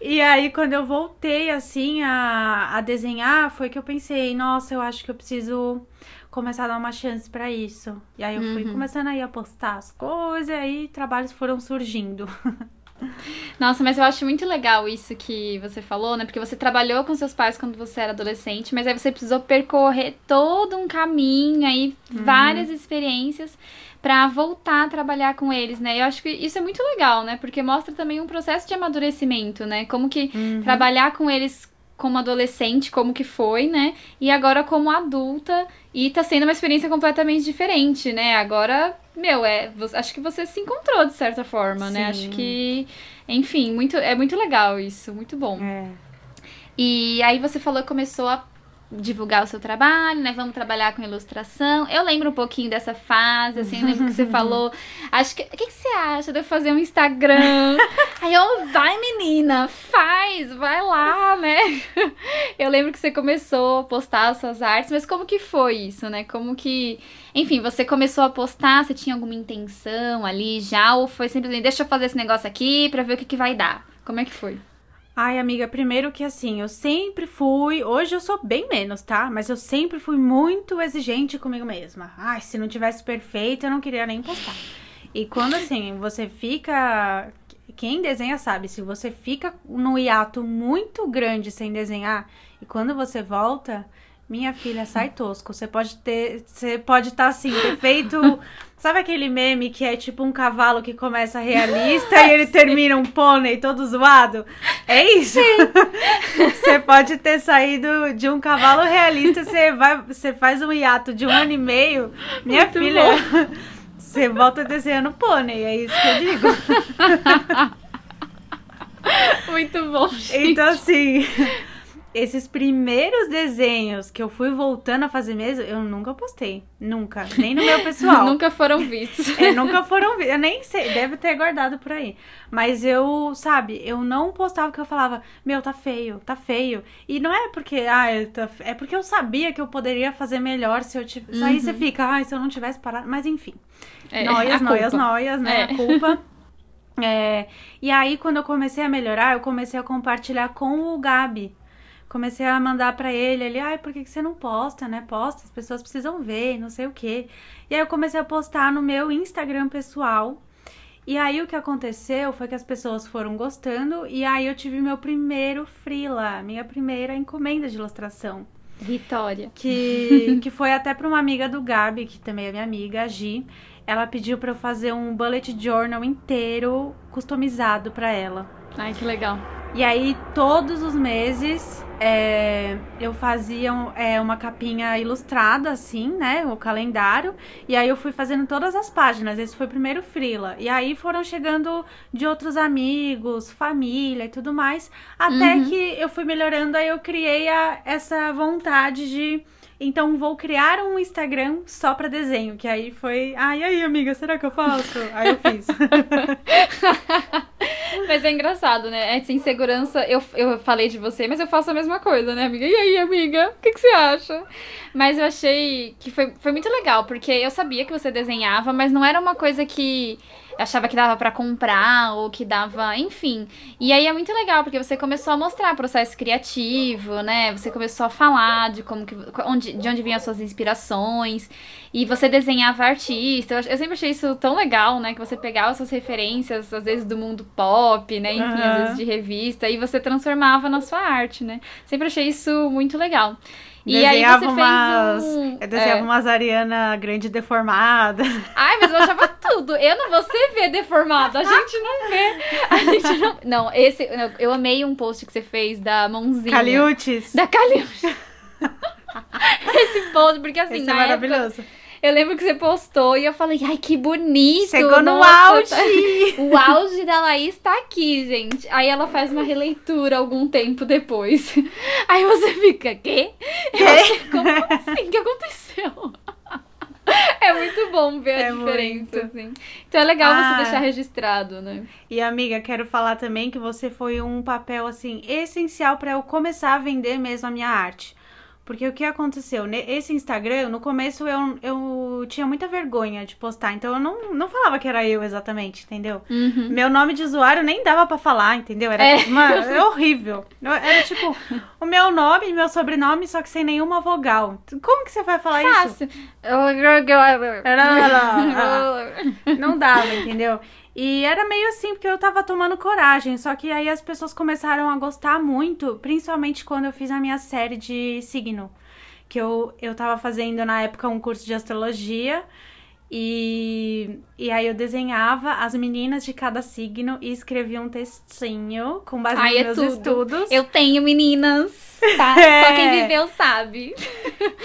E aí, quando eu voltei, assim, a, a desenhar, foi que eu pensei, nossa, eu acho que eu preciso começar a dar uma chance para isso. E aí eu fui uhum. começando aí a postar as coisas, e aí trabalhos foram surgindo. [LAUGHS] Nossa, mas eu acho muito legal isso que você falou, né? Porque você trabalhou com seus pais quando você era adolescente, mas aí você precisou percorrer todo um caminho aí, uhum. várias experiências para voltar a trabalhar com eles, né? Eu acho que isso é muito legal, né? Porque mostra também um processo de amadurecimento, né? Como que uhum. trabalhar com eles como adolescente, como que foi, né? E agora como adulta, e tá sendo uma experiência completamente diferente, né? Agora, meu, é, acho que você se encontrou de certa forma, Sim. né? Acho que, enfim, muito, é muito legal isso, muito bom. É. E aí você falou que começou a divulgar o seu trabalho, né? Vamos trabalhar com ilustração. Eu lembro um pouquinho dessa fase, assim, eu lembro que você [LAUGHS] falou. Acho que. O que, que, você acha de eu fazer um Instagram? [LAUGHS] Aí eu, vai, menina, faz, vai lá, né? [LAUGHS] Eu lembro que você começou a postar as suas artes, mas como que foi isso, né? Como que. Enfim, você começou a postar, você tinha alguma intenção ali já? Ou foi simplesmente, deixa eu fazer esse negócio aqui pra ver o que, que vai dar? Como é que foi? Ai, amiga, primeiro que assim, eu sempre fui. Hoje eu sou bem menos, tá? Mas eu sempre fui muito exigente comigo mesma. Ai, se não tivesse perfeito, eu não queria nem postar. E quando assim, você fica. Quem desenha sabe, se você fica no hiato muito grande sem desenhar e quando você volta, minha filha, sai tosco. Você pode ter. Você pode estar tá, assim, ter feito. [LAUGHS] Sabe aquele meme que é tipo um cavalo que começa realista e ele [LAUGHS] termina um pônei todo zoado? É isso? [LAUGHS] você pode ter saído de um cavalo realista, você, vai, você faz um hiato de um ano e meio. Minha Muito filha, você volta desenhando pônei, é isso que eu digo. Muito bom. Gente. Então, assim. Esses primeiros desenhos que eu fui voltando a fazer mesmo, eu nunca postei. Nunca. Nem no meu [LAUGHS] pessoal. nunca foram vistos. é, nunca foram vistos. Eu nem sei, deve ter guardado por aí. Mas eu, sabe, eu não postava porque eu falava, meu, tá feio, tá feio. E não é porque, ah, tá... é porque eu sabia que eu poderia fazer melhor se eu tivesse. Uhum. Aí você fica, ah, se eu não tivesse parado. Mas enfim. É, noias, noias, noias, né? É. A culpa. [LAUGHS] É, e aí, quando eu comecei a melhorar, eu comecei a compartilhar com o Gabi comecei a mandar para ele, ele, ai, por que, que você não posta, né? Posta, as pessoas precisam ver, não sei o quê. E aí eu comecei a postar no meu Instagram pessoal. E aí o que aconteceu foi que as pessoas foram gostando e aí eu tive meu primeiro freela, minha primeira encomenda de ilustração. Vitória. Que, [LAUGHS] que foi até para uma amiga do Gabi, que também é minha amiga, a Gi. Ela pediu para eu fazer um bullet journal inteiro customizado para ela. Ai, que legal. E aí, todos os meses, é, eu fazia é, uma capinha ilustrada, assim, né? O calendário. E aí, eu fui fazendo todas as páginas. Esse foi o primeiro freela. E aí, foram chegando de outros amigos, família e tudo mais. Até uhum. que eu fui melhorando. Aí, eu criei a, essa vontade de então vou criar um Instagram só para desenho, que aí foi, ai, ah, aí, amiga, será que eu faço? Aí eu fiz. [LAUGHS] mas é engraçado, né? Essa insegurança, eu, eu falei de você, mas eu faço a mesma coisa, né, amiga? E aí, amiga? O que, que você acha? Mas eu achei que foi, foi muito legal, porque eu sabia que você desenhava, mas não era uma coisa que achava que dava para comprar ou que dava, enfim. E aí é muito legal porque você começou a mostrar processo criativo, né? Você começou a falar de como que onde, de onde vinham as suas inspirações e você desenhava artista. Eu, eu sempre achei isso tão legal, né? Que você pegava suas referências, às vezes do mundo pop, né? Enfim, uhum. às vezes de revista e você transformava na sua arte, né? Sempre achei isso muito legal. E aí você umas, um... Eu desenhava é. umas Ariana grande deformada. Ai, mas eu achava [LAUGHS] tudo. Eu não vou ser ver deformado. A gente não vê. A gente não... Não, esse... Eu amei um post que você fez da mãozinha. Caliutes. Da Caliutes. [LAUGHS] esse post, porque assim, esse é maravilhoso. Época, eu lembro que você postou e eu falei, ai, que bonito. Chegou no auge. Tá... [LAUGHS] O auge da Laís tá aqui, gente. Aí ela faz uma releitura algum tempo depois. [LAUGHS] Aí você fica, quê? quê? Como assim? O que aconteceu? [LAUGHS] É muito bom ver a é diferença, muito. assim. Então é legal ah, você deixar registrado, né? E amiga, quero falar também que você foi um papel assim essencial para eu começar a vender mesmo a minha arte. Porque o que aconteceu? Esse Instagram, no começo eu, eu tinha muita vergonha de postar, então eu não, não falava que era eu exatamente, entendeu? Uhum. Meu nome de usuário nem dava para falar, entendeu? Era é. Uma, é horrível. Era tipo o meu nome e meu sobrenome, só que sem nenhuma vogal. Como que você vai falar Fácil. isso? [LAUGHS] não dava, entendeu? E era meio assim, porque eu tava tomando coragem. Só que aí as pessoas começaram a gostar muito, principalmente quando eu fiz a minha série de signo. Que eu, eu tava fazendo na época um curso de astrologia. E, e aí eu desenhava as meninas de cada signo e escrevia um textinho com base Ai, nos é meus tudo. estudos. Eu tenho meninas, tá? [LAUGHS] É. Só quem viveu sabe.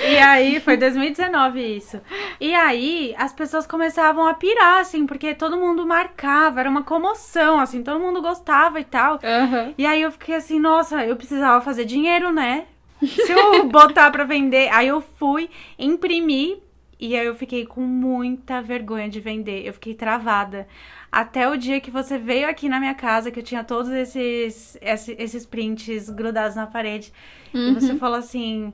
E aí, foi 2019 isso. E aí, as pessoas começavam a pirar, assim, porque todo mundo marcava, era uma comoção, assim, todo mundo gostava e tal. Uhum. E aí eu fiquei assim, nossa, eu precisava fazer dinheiro, né? Se eu botar pra vender. Aí eu fui, imprimi e aí eu fiquei com muita vergonha de vender. Eu fiquei travada. Até o dia que você veio aqui na minha casa, que eu tinha todos esses, esses prints grudados na parede. Uhum. E você falou assim.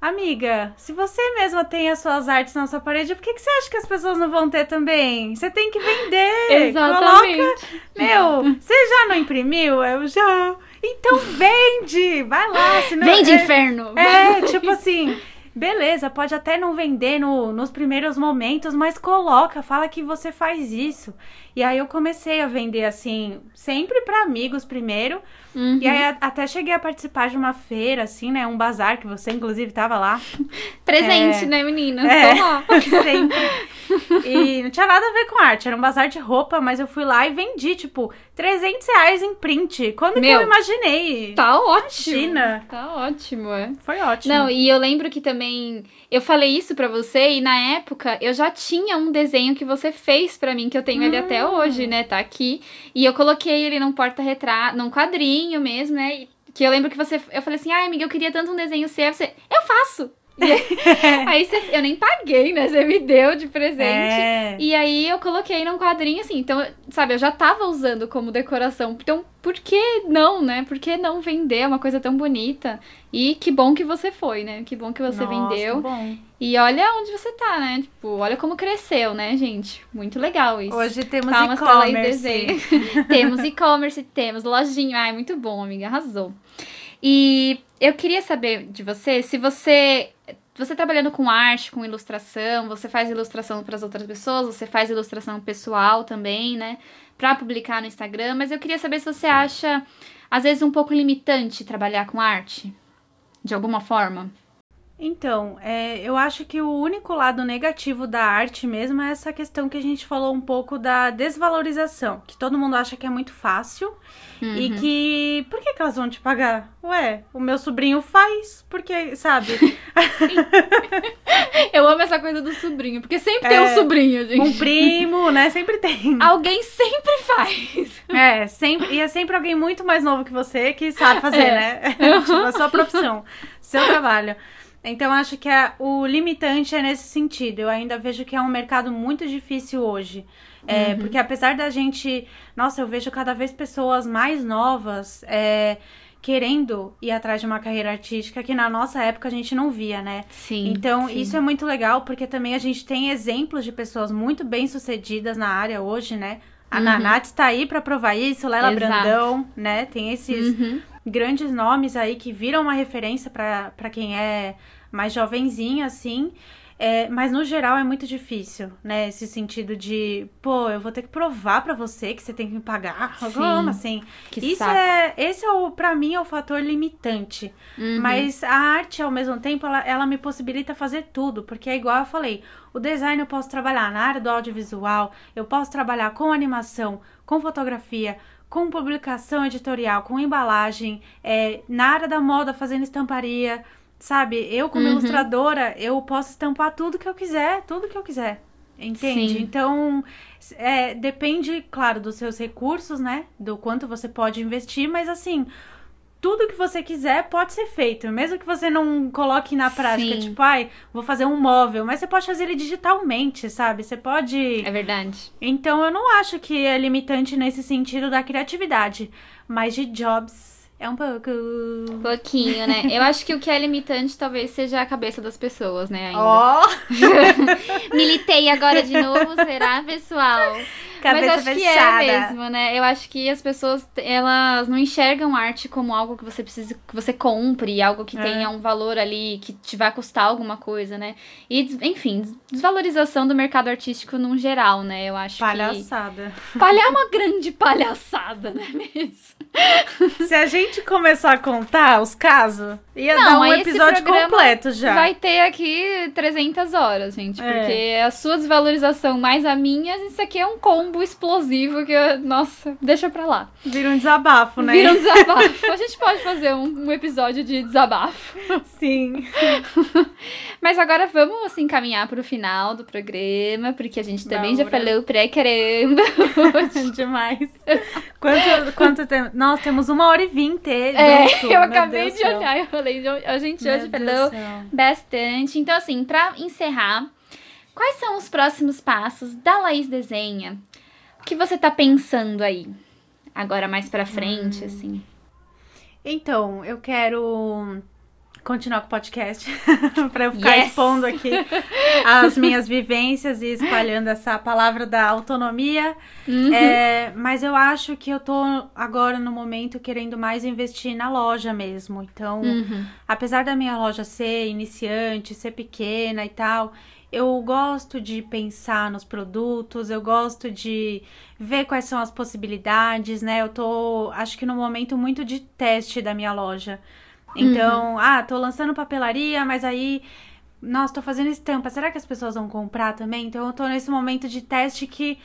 Amiga, se você mesma tem as suas artes na sua parede, por que, que você acha que as pessoas não vão ter também? Você tem que vender. Exatamente. Coloca. Meu, você já não imprimiu? Eu já. Então vende! Vai lá. Senão... Vende, é... inferno! É, tipo assim. Beleza, pode até não vender no, nos primeiros momentos, mas coloca, fala que você faz isso. E aí eu comecei a vender assim, sempre para amigos primeiro. Uhum. E aí até cheguei a participar de uma feira, assim, né? Um bazar, que você inclusive tava lá. [LAUGHS] Presente, é... né, meninas? É, lá. [LAUGHS] sempre. E não tinha nada a ver com arte, era um bazar de roupa, mas eu fui lá e vendi, tipo, 300 reais em print. Quando Meu, que eu imaginei? Tá ótimo. China. Tá ótimo, é. Foi ótimo. Não, e eu lembro que também eu falei isso para você e na época eu já tinha um desenho que você fez para mim que eu tenho hum. ele até. Hoje, né? Tá aqui. E eu coloquei ele num porta-retrato, num quadrinho mesmo, né? Que eu lembro que você. Eu falei assim, ai, amiga, eu queria tanto um desenho seu. Você, eu faço! [LAUGHS] Aí, você, eu nem paguei, né? Você me deu de presente. É. E aí eu coloquei num quadrinho assim. Então, sabe, eu já tava usando como decoração. Então, por que não, né? Por que não vender uma coisa tão bonita? E que bom que você foi, né? Que bom que você Nossa, vendeu. bom. E olha onde você tá, né? Tipo, olha como cresceu, né, gente? Muito legal isso. Hoje temos e-commerce. [LAUGHS] Temos e-commerce, temos lojinha. Ai, muito bom, amiga, arrasou. E eu queria saber de você, se você você trabalhando com arte, com ilustração, você faz ilustração para as outras pessoas, você faz ilustração pessoal também, né? Para publicar no Instagram, mas eu queria saber se você acha às vezes um pouco limitante trabalhar com arte, de alguma forma. Então, é, eu acho que o único lado negativo da arte mesmo é essa questão que a gente falou um pouco da desvalorização, que todo mundo acha que é muito fácil e que por que, que elas vão te pagar? Ué, o meu sobrinho faz, porque, sabe? [LAUGHS] Eu amo essa coisa do sobrinho, porque sempre tem É, um sobrinho, gente. um primo, né? Sempre tem. Alguém sempre faz. É, sempre, e é sempre alguém muito mais novo que você que sabe fazer, É. né? [LAUGHS] tipo, a sua profissão, seu trabalho. Então, acho que é, o limitante é nesse sentido. Eu ainda vejo que é um mercado muito difícil hoje. É, Uhum. Porque apesar da gente. Nossa, eu vejo cada vez pessoas mais novas é, querendo ir atrás de uma carreira artística que na nossa época a gente não via, né? Sim. Então, sim. isso é muito legal, porque também a gente tem exemplos de pessoas muito bem-sucedidas na área hoje, né? A Uhum. Nanat está aí para provar isso, Lela Exato. Brandão, né? Tem esses Uhum. Grandes nomes aí que viram uma referência para quem é mais jovenzinho, assim. É, mas no geral é muito difícil, né? Esse sentido de, pô, eu vou ter que provar pra você que você tem que me pagar. Sim. Como assim? Que Isso saco. é, esse é o, para mim é o fator limitante. Uhum. Mas a arte, ao mesmo tempo, ela, ela me possibilita fazer tudo. Porque é igual eu falei, o design eu posso trabalhar na área do audiovisual, eu posso trabalhar com animação, com fotografia, com publicação editorial, com embalagem, é, na área da moda, fazendo estamparia. Sabe, eu como Uhum. ilustradora, eu posso estampar tudo que eu quiser, tudo que eu quiser. Entende? Sim. Então, é, depende, claro, dos seus recursos, né? Do quanto você pode investir, mas assim, tudo que você quiser pode ser feito. Mesmo que você não coloque na prática, Sim. tipo, ai, vou fazer um móvel, mas você pode fazer ele digitalmente, sabe? Você pode. É verdade. Então, eu não acho que é limitante nesse sentido da criatividade, mas de jobs é um pouco. Pouquinho, né? Eu acho que o que é limitante talvez seja a cabeça das pessoas, né? Ó, [LAUGHS] Militei agora de novo, será, pessoal? [LAUGHS] cabeça Mas acho fechada. que é mesmo, né? Eu acho que as pessoas, elas não enxergam arte como algo que você precisa, que você compre, algo que É. tenha um valor ali, que te vai custar alguma coisa, né? E, enfim, desvalorização do mercado artístico num geral, né? Eu acho Palhaçada. que... Palha é uma grande palhaçada, não é mesmo? Se a gente começar a contar os casos, ia Não, dar um episódio completo já. Vai ter aqui 300 horas, gente. É. Porque a sua desvalorização mais a minha, isso aqui é um explosivo que, eu- nossa, deixa pra lá. Vira um desabafo, né? Vira um [LAUGHS] desabafo. a gente pode fazer um, um episódio de desabafo. Sim. [LAUGHS] Mas agora vamos, assim, caminhar pro final do programa, porque a gente também já Bora. falou pra caramba. [LAUGHS] Demais. Quanto, quanto tempo? Nossa, temos uma hora e vinte. É, eu meu acabei Deus de céu. olhar, eu falei, a gente Meu hoje Deus falou céu. bastante. Então, assim, pra encerrar, quais são os próximos passos da Laís Desenha? O que você tá pensando aí? Agora mais pra Hum. frente, assim. Então, eu quero continuar com o podcast [LAUGHS] pra eu ficar Yes! expondo aqui as minhas vivências e espalhando essa palavra da autonomia. Uhum. É, mas eu acho que eu tô agora no momento querendo mais investir na loja mesmo. Então, Uhum. apesar da minha loja ser iniciante, ser pequena e tal, eu gosto de pensar nos produtos, eu gosto de ver quais são as possibilidades, né? Eu tô, acho que no momento muito de teste da minha loja. Então, ah, tô lançando papelaria, mas aí, nossa, tô fazendo estampa. Será que as pessoas vão comprar também? Então, eu tô nesse momento de teste que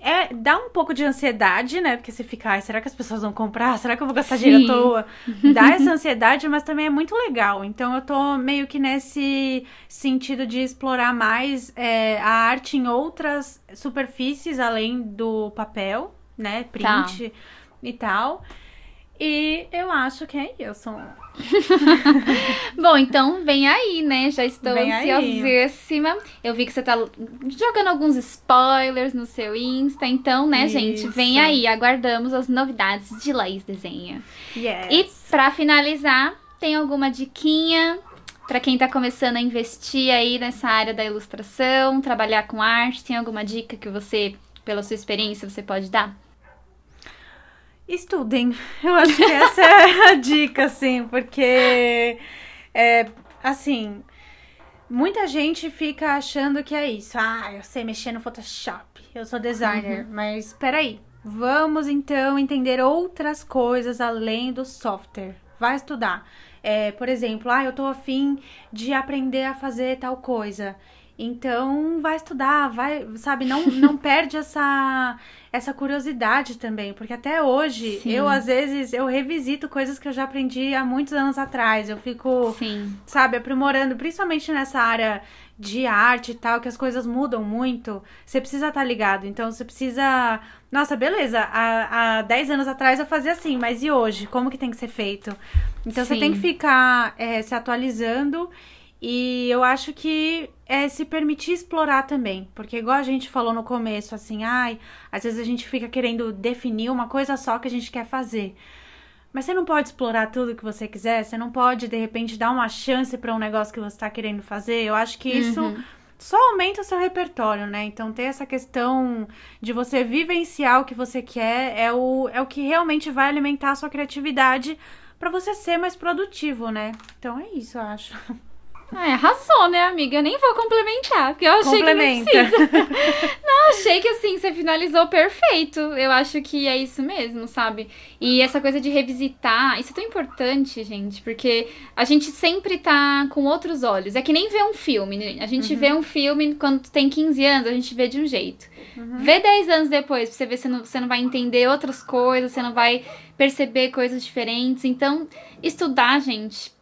é, dá um pouco de ansiedade, né? Porque você fica, ai, será que as pessoas vão comprar? Será que eu vou gastar dinheiro Sim. à toa? [LAUGHS] Dá essa ansiedade, mas também é muito legal. Então eu tô meio que nesse sentido de explorar mais é, a arte em outras superfícies além do papel, né? Print e tal. E eu acho que é isso. [LAUGHS] Bom, então vem aí, né? Já estou vem ansiosíssima. Aí. Eu vi que você tá jogando alguns spoilers no seu Insta. Então, né, isso. gente? Vem aí. Aguardamos as novidades de Laís Desenha. Yes. E para finalizar, tem alguma diquinha para quem tá começando a investir aí nessa área da ilustração, trabalhar com arte? Tem alguma dica que você, pela sua experiência, você pode dar? Estudem. Eu acho que essa é a [LAUGHS] dica, assim, porque é assim. Muita gente fica achando que é isso. Ah, eu sei mexer no Photoshop, eu sou designer. Uhum. Mas peraí, vamos então entender outras coisas além do software. Vai estudar. É, por exemplo, ah, eu tô afim de aprender a fazer tal coisa. Então, vai estudar, vai, sabe, não, não [LAUGHS] perde essa, essa curiosidade também, porque até hoje Sim. eu às vezes eu revisito coisas que eu já aprendi há muitos anos atrás. Eu fico, Sim. sabe, aprimorando, principalmente nessa área de arte e tal, que as coisas mudam muito. Você precisa estar tá ligado. Então, você precisa, nossa, beleza, há, há 10 anos atrás eu fazia assim, mas e hoje? Como que tem que ser feito? Então, Sim. você tem que ficar é, se atualizando e eu acho que é se permitir explorar também. Porque, igual a gente falou no começo, assim, ai, às vezes a gente fica querendo definir uma coisa só que a gente quer fazer. Mas você não pode explorar tudo que você quiser, você não pode, de repente, dar uma chance para um negócio que você está querendo fazer. Eu acho que isso uhum. só aumenta o seu repertório, né? Então, ter essa questão de você vivenciar o que você quer é o, é o que realmente vai alimentar a sua criatividade para você ser mais produtivo, né? Então, é isso, eu acho. [LAUGHS] Ah, arrasou, né, amiga? Eu nem vou complementar, porque eu achei que não precisa. [LAUGHS] não, achei que assim, você finalizou perfeito. Eu acho que é isso mesmo, sabe? E essa coisa de revisitar, isso é tão importante, gente, porque a gente sempre tá com outros olhos. É que nem ver um filme, né? A gente uhum. vê um filme quando tem 15 anos, a gente vê de um jeito. Uhum. Vê 10 anos depois, pra você ver se não, você não vai entender outras coisas, você não vai perceber coisas diferentes. Então, estudar, gente,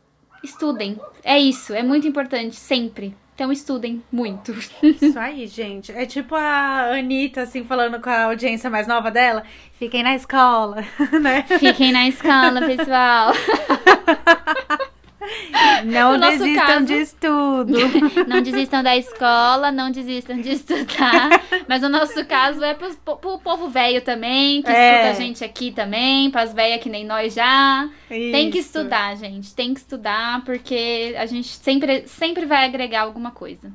estudem. É isso, é muito importante, sempre. Então estudem muito. [LAUGHS] Isso aí, gente. É tipo a Anitta, assim, falando com a audiência mais nova dela. Fiquem na escola, [LAUGHS] né? Fiquem na escola, pessoal. [LAUGHS] [LAUGHS] Não desistam caso, de estudo. [LAUGHS] Não desistam da escola, não desistam de estudar. Mas o nosso caso é pro, pro povo velho também, que é. escuta a gente aqui também, pras velhas que nem nós já. Isso. Tem que estudar, gente. Tem que estudar, porque a gente sempre, sempre vai agregar alguma coisa.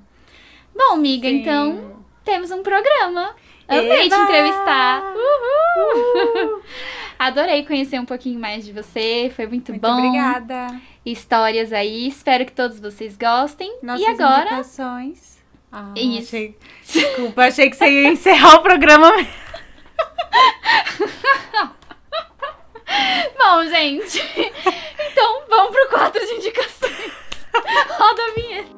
Bom, amiga, Sim. então temos um programa. Amei Eba! te entrevistar. Uhul! Uhul! [LAUGHS] Adorei conhecer um pouquinho mais de você. Foi muito, muito bom. Obrigada histórias aí. Espero que todos vocês gostem. Nossas e agora. Indicações. Ah, Isso. Achei... Desculpa, achei que você ia encerrar o programa. [LAUGHS] Bom, gente. [LAUGHS] Então vamos pro quadro de indicações. Roda a vinheta.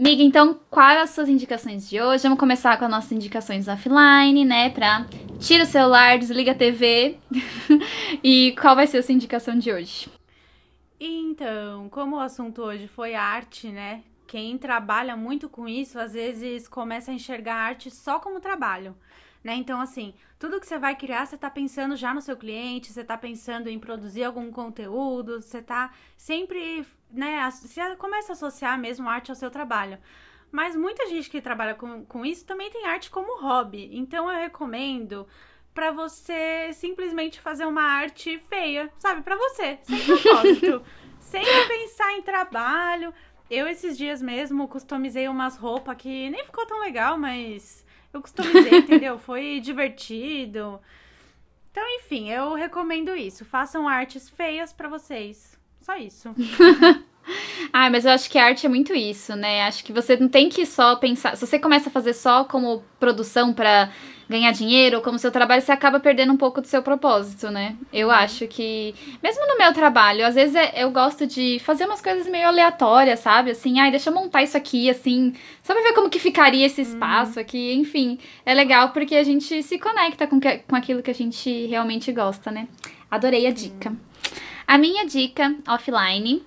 Amiga, então, quais as suas indicações de hoje? Vamos começar com as nossas indicações offline, né? Pra tira o celular, desliga a TV. [LAUGHS] e qual vai ser a sua indicação de hoje? Então, como o assunto hoje foi arte, né? Quem trabalha muito com isso, às vezes começa a enxergar a arte só como trabalho né? Então, assim, tudo que você vai criar, você tá pensando já no seu cliente, você tá pensando em produzir algum conteúdo, você tá sempre, né? Você começa a associar mesmo arte ao seu trabalho. Mas muita gente que trabalha com, com isso também tem arte como hobby. Então, eu recomendo para você simplesmente fazer uma arte feia, sabe? para você, sem propósito. [LAUGHS] sem pensar em trabalho. Eu, esses dias mesmo, customizei umas roupas que nem ficou tão legal, mas eu customizei, [LAUGHS] entendeu? Foi divertido. Então, enfim, eu recomendo isso. Façam artes feias para vocês. Só isso. [LAUGHS] ah, mas eu acho que a arte é muito isso, né? Acho que você não tem que só pensar. Se você começa a fazer só como produção para ganhar dinheiro ou como seu trabalho, você acaba perdendo um pouco do seu propósito, né? Eu uhum. acho que, mesmo no meu trabalho, às vezes é, eu gosto de fazer umas coisas meio aleatórias, sabe? Assim, ai, deixa eu montar isso aqui, assim, só pra ver como que ficaria esse espaço uhum. aqui. Enfim, é legal porque a gente se conecta com, que, com aquilo que a gente realmente gosta, né? Adorei a dica. A minha dica offline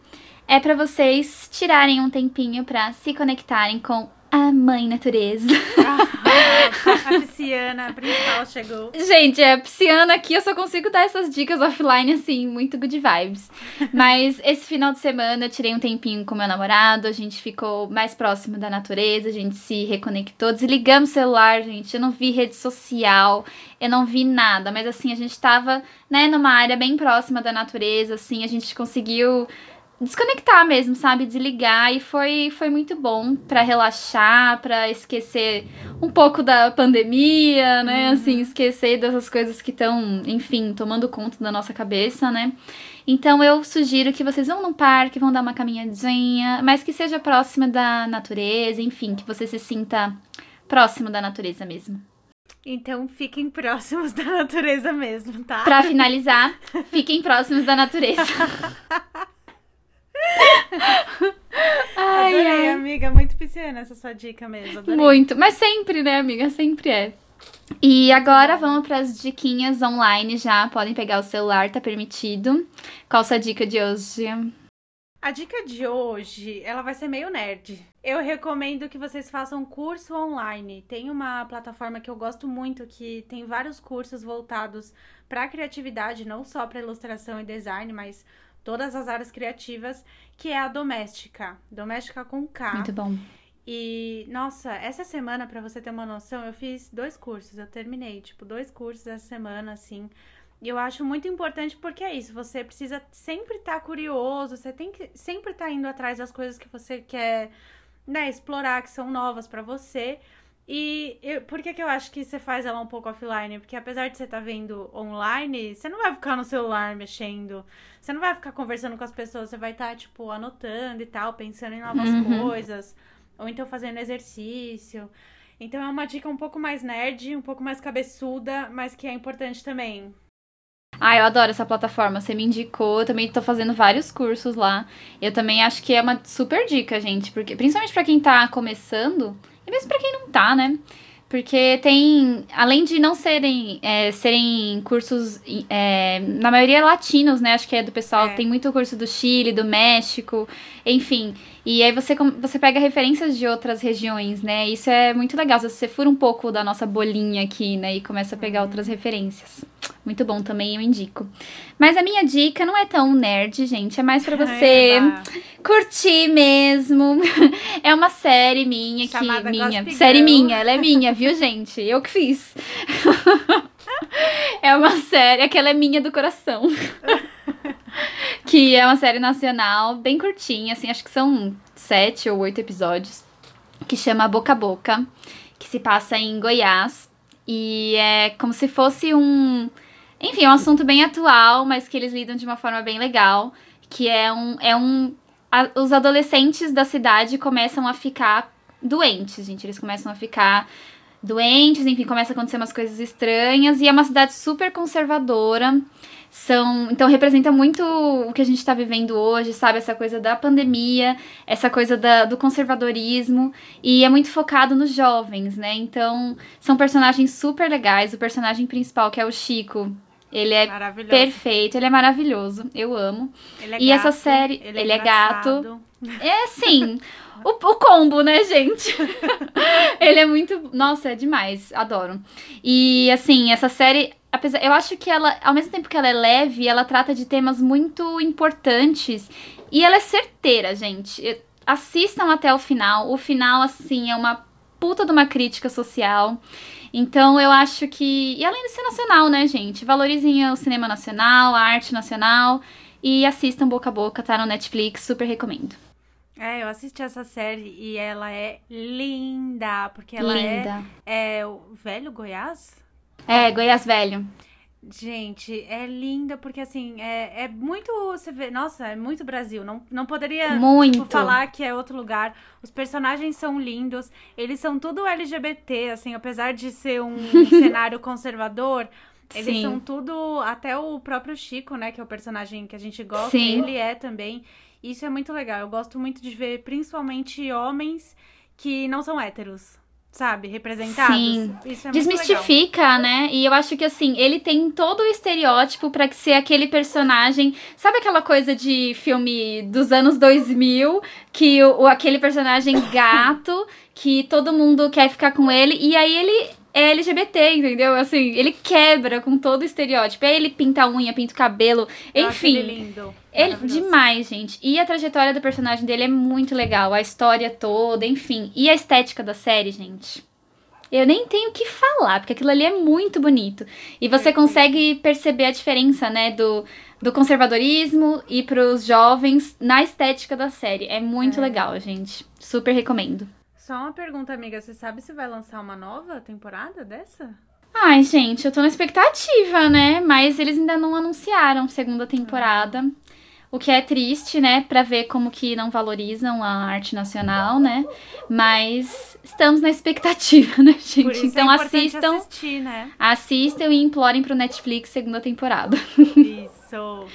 é para vocês tirarem um tempinho para se conectarem com a mãe natureza. Ah, [LAUGHS] a pisciana principal chegou. Gente, é, a pisciana aqui eu só consigo dar essas dicas offline, assim, muito good vibes. [LAUGHS] Mas esse final de semana eu tirei um tempinho com meu namorado, a gente ficou mais próximo da natureza, a gente se reconectou, desligamos o celular, gente. Eu não vi rede social, eu não vi nada, mas assim, a gente tava, né, numa área bem próxima da natureza, assim, a gente conseguiu desconectar mesmo, sabe? Desligar e foi, foi muito bom para relaxar, para esquecer um pouco da pandemia, né? Uhum. Assim, esquecer dessas coisas que estão, enfim, tomando conta da nossa cabeça, né? Então eu sugiro que vocês vão no parque, vão dar uma caminhadinha, mas que seja próxima da natureza, enfim, que você se sinta próximo da natureza mesmo. Então fiquem próximos da [LAUGHS] natureza mesmo, tá? Para finalizar, fiquem próximos da natureza. [LAUGHS] ai, Adorei, ai. amiga. Muito pisciana essa sua dica mesmo. Adorei. Muito. Mas sempre, né, amiga? Sempre é. E agora vamos para as diquinhas online já. Podem pegar o celular, tá permitido. Qual a sua dica de hoje? A dica de hoje, ela vai ser meio nerd. Eu recomendo que vocês façam curso online. Tem uma plataforma que eu gosto muito que tem vários cursos voltados para criatividade, não só para ilustração e design, mas todas as áreas criativas, que é a doméstica. Doméstica com K. Muito bom. E, nossa, essa semana, para você ter uma noção, eu fiz dois cursos. Eu terminei, tipo, dois cursos essa semana, assim. E eu acho muito importante porque é isso, você precisa sempre estar tá curioso, você tem que sempre estar tá indo atrás das coisas que você quer, né, explorar, que são novas para você. E eu, por que, que eu acho que você faz ela um pouco offline? Porque apesar de você estar tá vendo online, você não vai ficar no celular mexendo. Você não vai ficar conversando com as pessoas. Você vai estar, tá, tipo, anotando e tal, pensando em novas uhum. coisas. Ou então fazendo exercício. Então é uma dica um pouco mais nerd, um pouco mais cabeçuda, mas que é importante também. Ah, eu adoro essa plataforma. Você me indicou, eu também tô fazendo vários cursos lá. Eu também acho que é uma super dica, gente, porque principalmente para quem tá começando, e mesmo para quem não tá, né? Porque tem, além de não serem, é, serem cursos, é, na maioria latinos, né? Acho que é do pessoal, é. tem muito curso do Chile, do México, enfim. E aí você, você pega referências de outras regiões, né? Isso é muito legal. Se você fura um pouco da nossa bolinha aqui, né? E começa a pegar uhum. outras referências. Muito bom também, eu indico. Mas a minha dica não é tão nerd, gente. É mais para [LAUGHS] você curtir mesmo. [LAUGHS] É uma série minha que. Chamada minha. Série minha, ela é minha, viu, gente? Eu que fiz. [LAUGHS] é uma série, aquela é minha do coração. [LAUGHS] que é uma série nacional, bem curtinha, assim, acho que são sete ou oito episódios. Que chama Boca a Boca, que se passa em Goiás. E é como se fosse um enfim, um assunto bem atual, mas que eles lidam de uma forma bem legal. Que é um. É um a, os adolescentes da cidade começam a ficar doentes, gente. Eles começam a ficar doentes, enfim, começa a acontecer umas coisas estranhas. E é uma cidade super conservadora. São, então representa muito o que a gente está vivendo hoje, sabe? Essa coisa da pandemia, essa coisa da, do conservadorismo, e é muito focado nos jovens, né? Então, são personagens super legais. O personagem principal, que é o Chico, ele é perfeito, ele é maravilhoso. Eu amo. É e gato, essa série, ele é, ele é gato. É sim. o, o combo, né, gente? [LAUGHS] ele é muito. Nossa, é demais. Adoro. E assim, essa série. Apesar, eu acho que ela, ao mesmo tempo que ela é leve, ela trata de temas muito importantes. E ela é certeira, gente. Assistam até o final. O final, assim, é uma puta de uma crítica social. Então eu acho que. E além de ser nacional, né, gente? Valorizem o cinema nacional, a arte nacional e assistam boca a boca, tá no Netflix, super recomendo. É, eu assisti essa série e ela é linda, porque ela é, linda. é, é o velho Goiás? É, Goiás Velho. Gente, é linda porque assim, é, é muito. Você vê, nossa, é muito Brasil. Não, não poderia tipo, muito. Tipo, falar que é outro lugar. Os personagens são lindos, eles são tudo LGBT, assim, apesar de ser um [LAUGHS] cenário conservador. Eles Sim. são tudo. Até o próprio Chico, né? Que é o personagem que a gente gosta, Sim. ele é também. Isso é muito legal. Eu gosto muito de ver, principalmente, homens que não são héteros. Sabe, representados. Sim. Isso é Desmistifica, né? E eu acho que assim, ele tem todo o estereótipo para que ser aquele personagem. Sabe aquela coisa de filme dos anos 2000 que o, aquele personagem gato que todo mundo quer ficar com ele e aí ele é LGBT, entendeu? Assim, ele quebra com todo o estereótipo. Aí ele pinta a unha, pinta o cabelo, Eu enfim. Ele lindo. Ele, demais, gente. E a trajetória do personagem dele é muito legal. A história toda, enfim. E a estética da série, gente. Eu nem tenho o que falar, porque aquilo ali é muito bonito. E você Perfeito. consegue perceber a diferença, né, do, do conservadorismo e pros jovens na estética da série. É muito É. legal, gente. Super recomendo. Só uma pergunta, amiga. Você sabe se vai lançar uma nova temporada dessa? Ai, gente, eu tô na expectativa, né? Mas eles ainda não anunciaram segunda temporada. O que é triste, né? Pra ver como que não valorizam a arte nacional, né? Mas estamos na expectativa, [LAUGHS] né, gente? Então é assistam, assistir, né? assistam e implorem pro Netflix segunda temporada. Isso.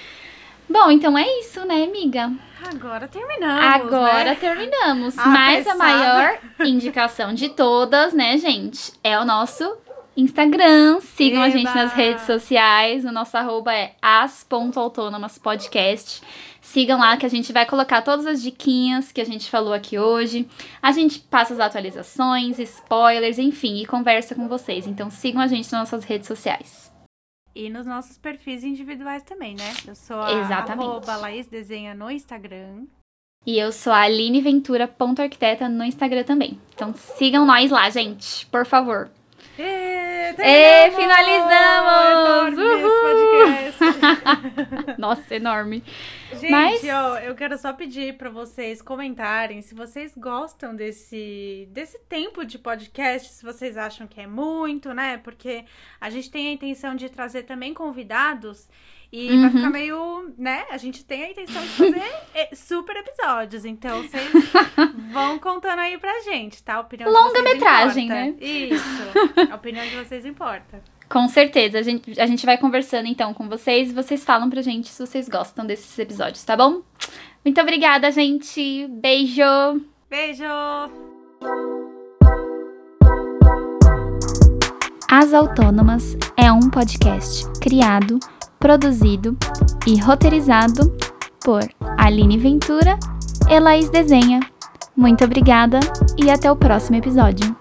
Bom, então é isso, né, amiga? Agora terminamos. Agora né? terminamos. Ah, Mas a pesada. maior indicação de todas, né, gente, é o nosso Instagram. Sigam a gente Eba! nas redes sociais. O nosso arroba é as.autônomaspodcast. Sigam lá que a gente vai colocar todas as diquinhas que a gente falou aqui hoje. A gente passa as atualizações, spoilers, enfim, e conversa com vocês. Então sigam a gente nas nossas redes sociais. E nos nossos perfis individuais também, né? Eu sou a Exatamente. Laís Desenha no Instagram. E eu sou a alineventura.arquiteta no Instagram também. Então sigam nós lá, gente, por favor. E, E finalizamos! Enorme. [LAUGHS] Nossa, enorme. Gente, Mas- ó, eu quero só pedir pra vocês comentarem se vocês gostam desse, desse tempo de podcast, se vocês acham que é muito, né? Porque a gente tem a intenção de trazer também convidados e vai Uhum. ficar meio, né? A gente tem a intenção de fazer super episódios, então vocês [LAUGHS] vão contando aí pra gente, tá? A opinião de vocês Longa-metragem, importa. né? Isso. A opinião de vocês importa. Com certeza. A gente, a gente vai conversando então com vocês e vocês falam pra gente se vocês gostam desses episódios, tá bom? Muito obrigada, gente. Beijo! Beijo! As Autônomas é um podcast criado, produzido e roteirizado por Aline Ventura e Laís Desenha. Muito obrigada e até o próximo episódio.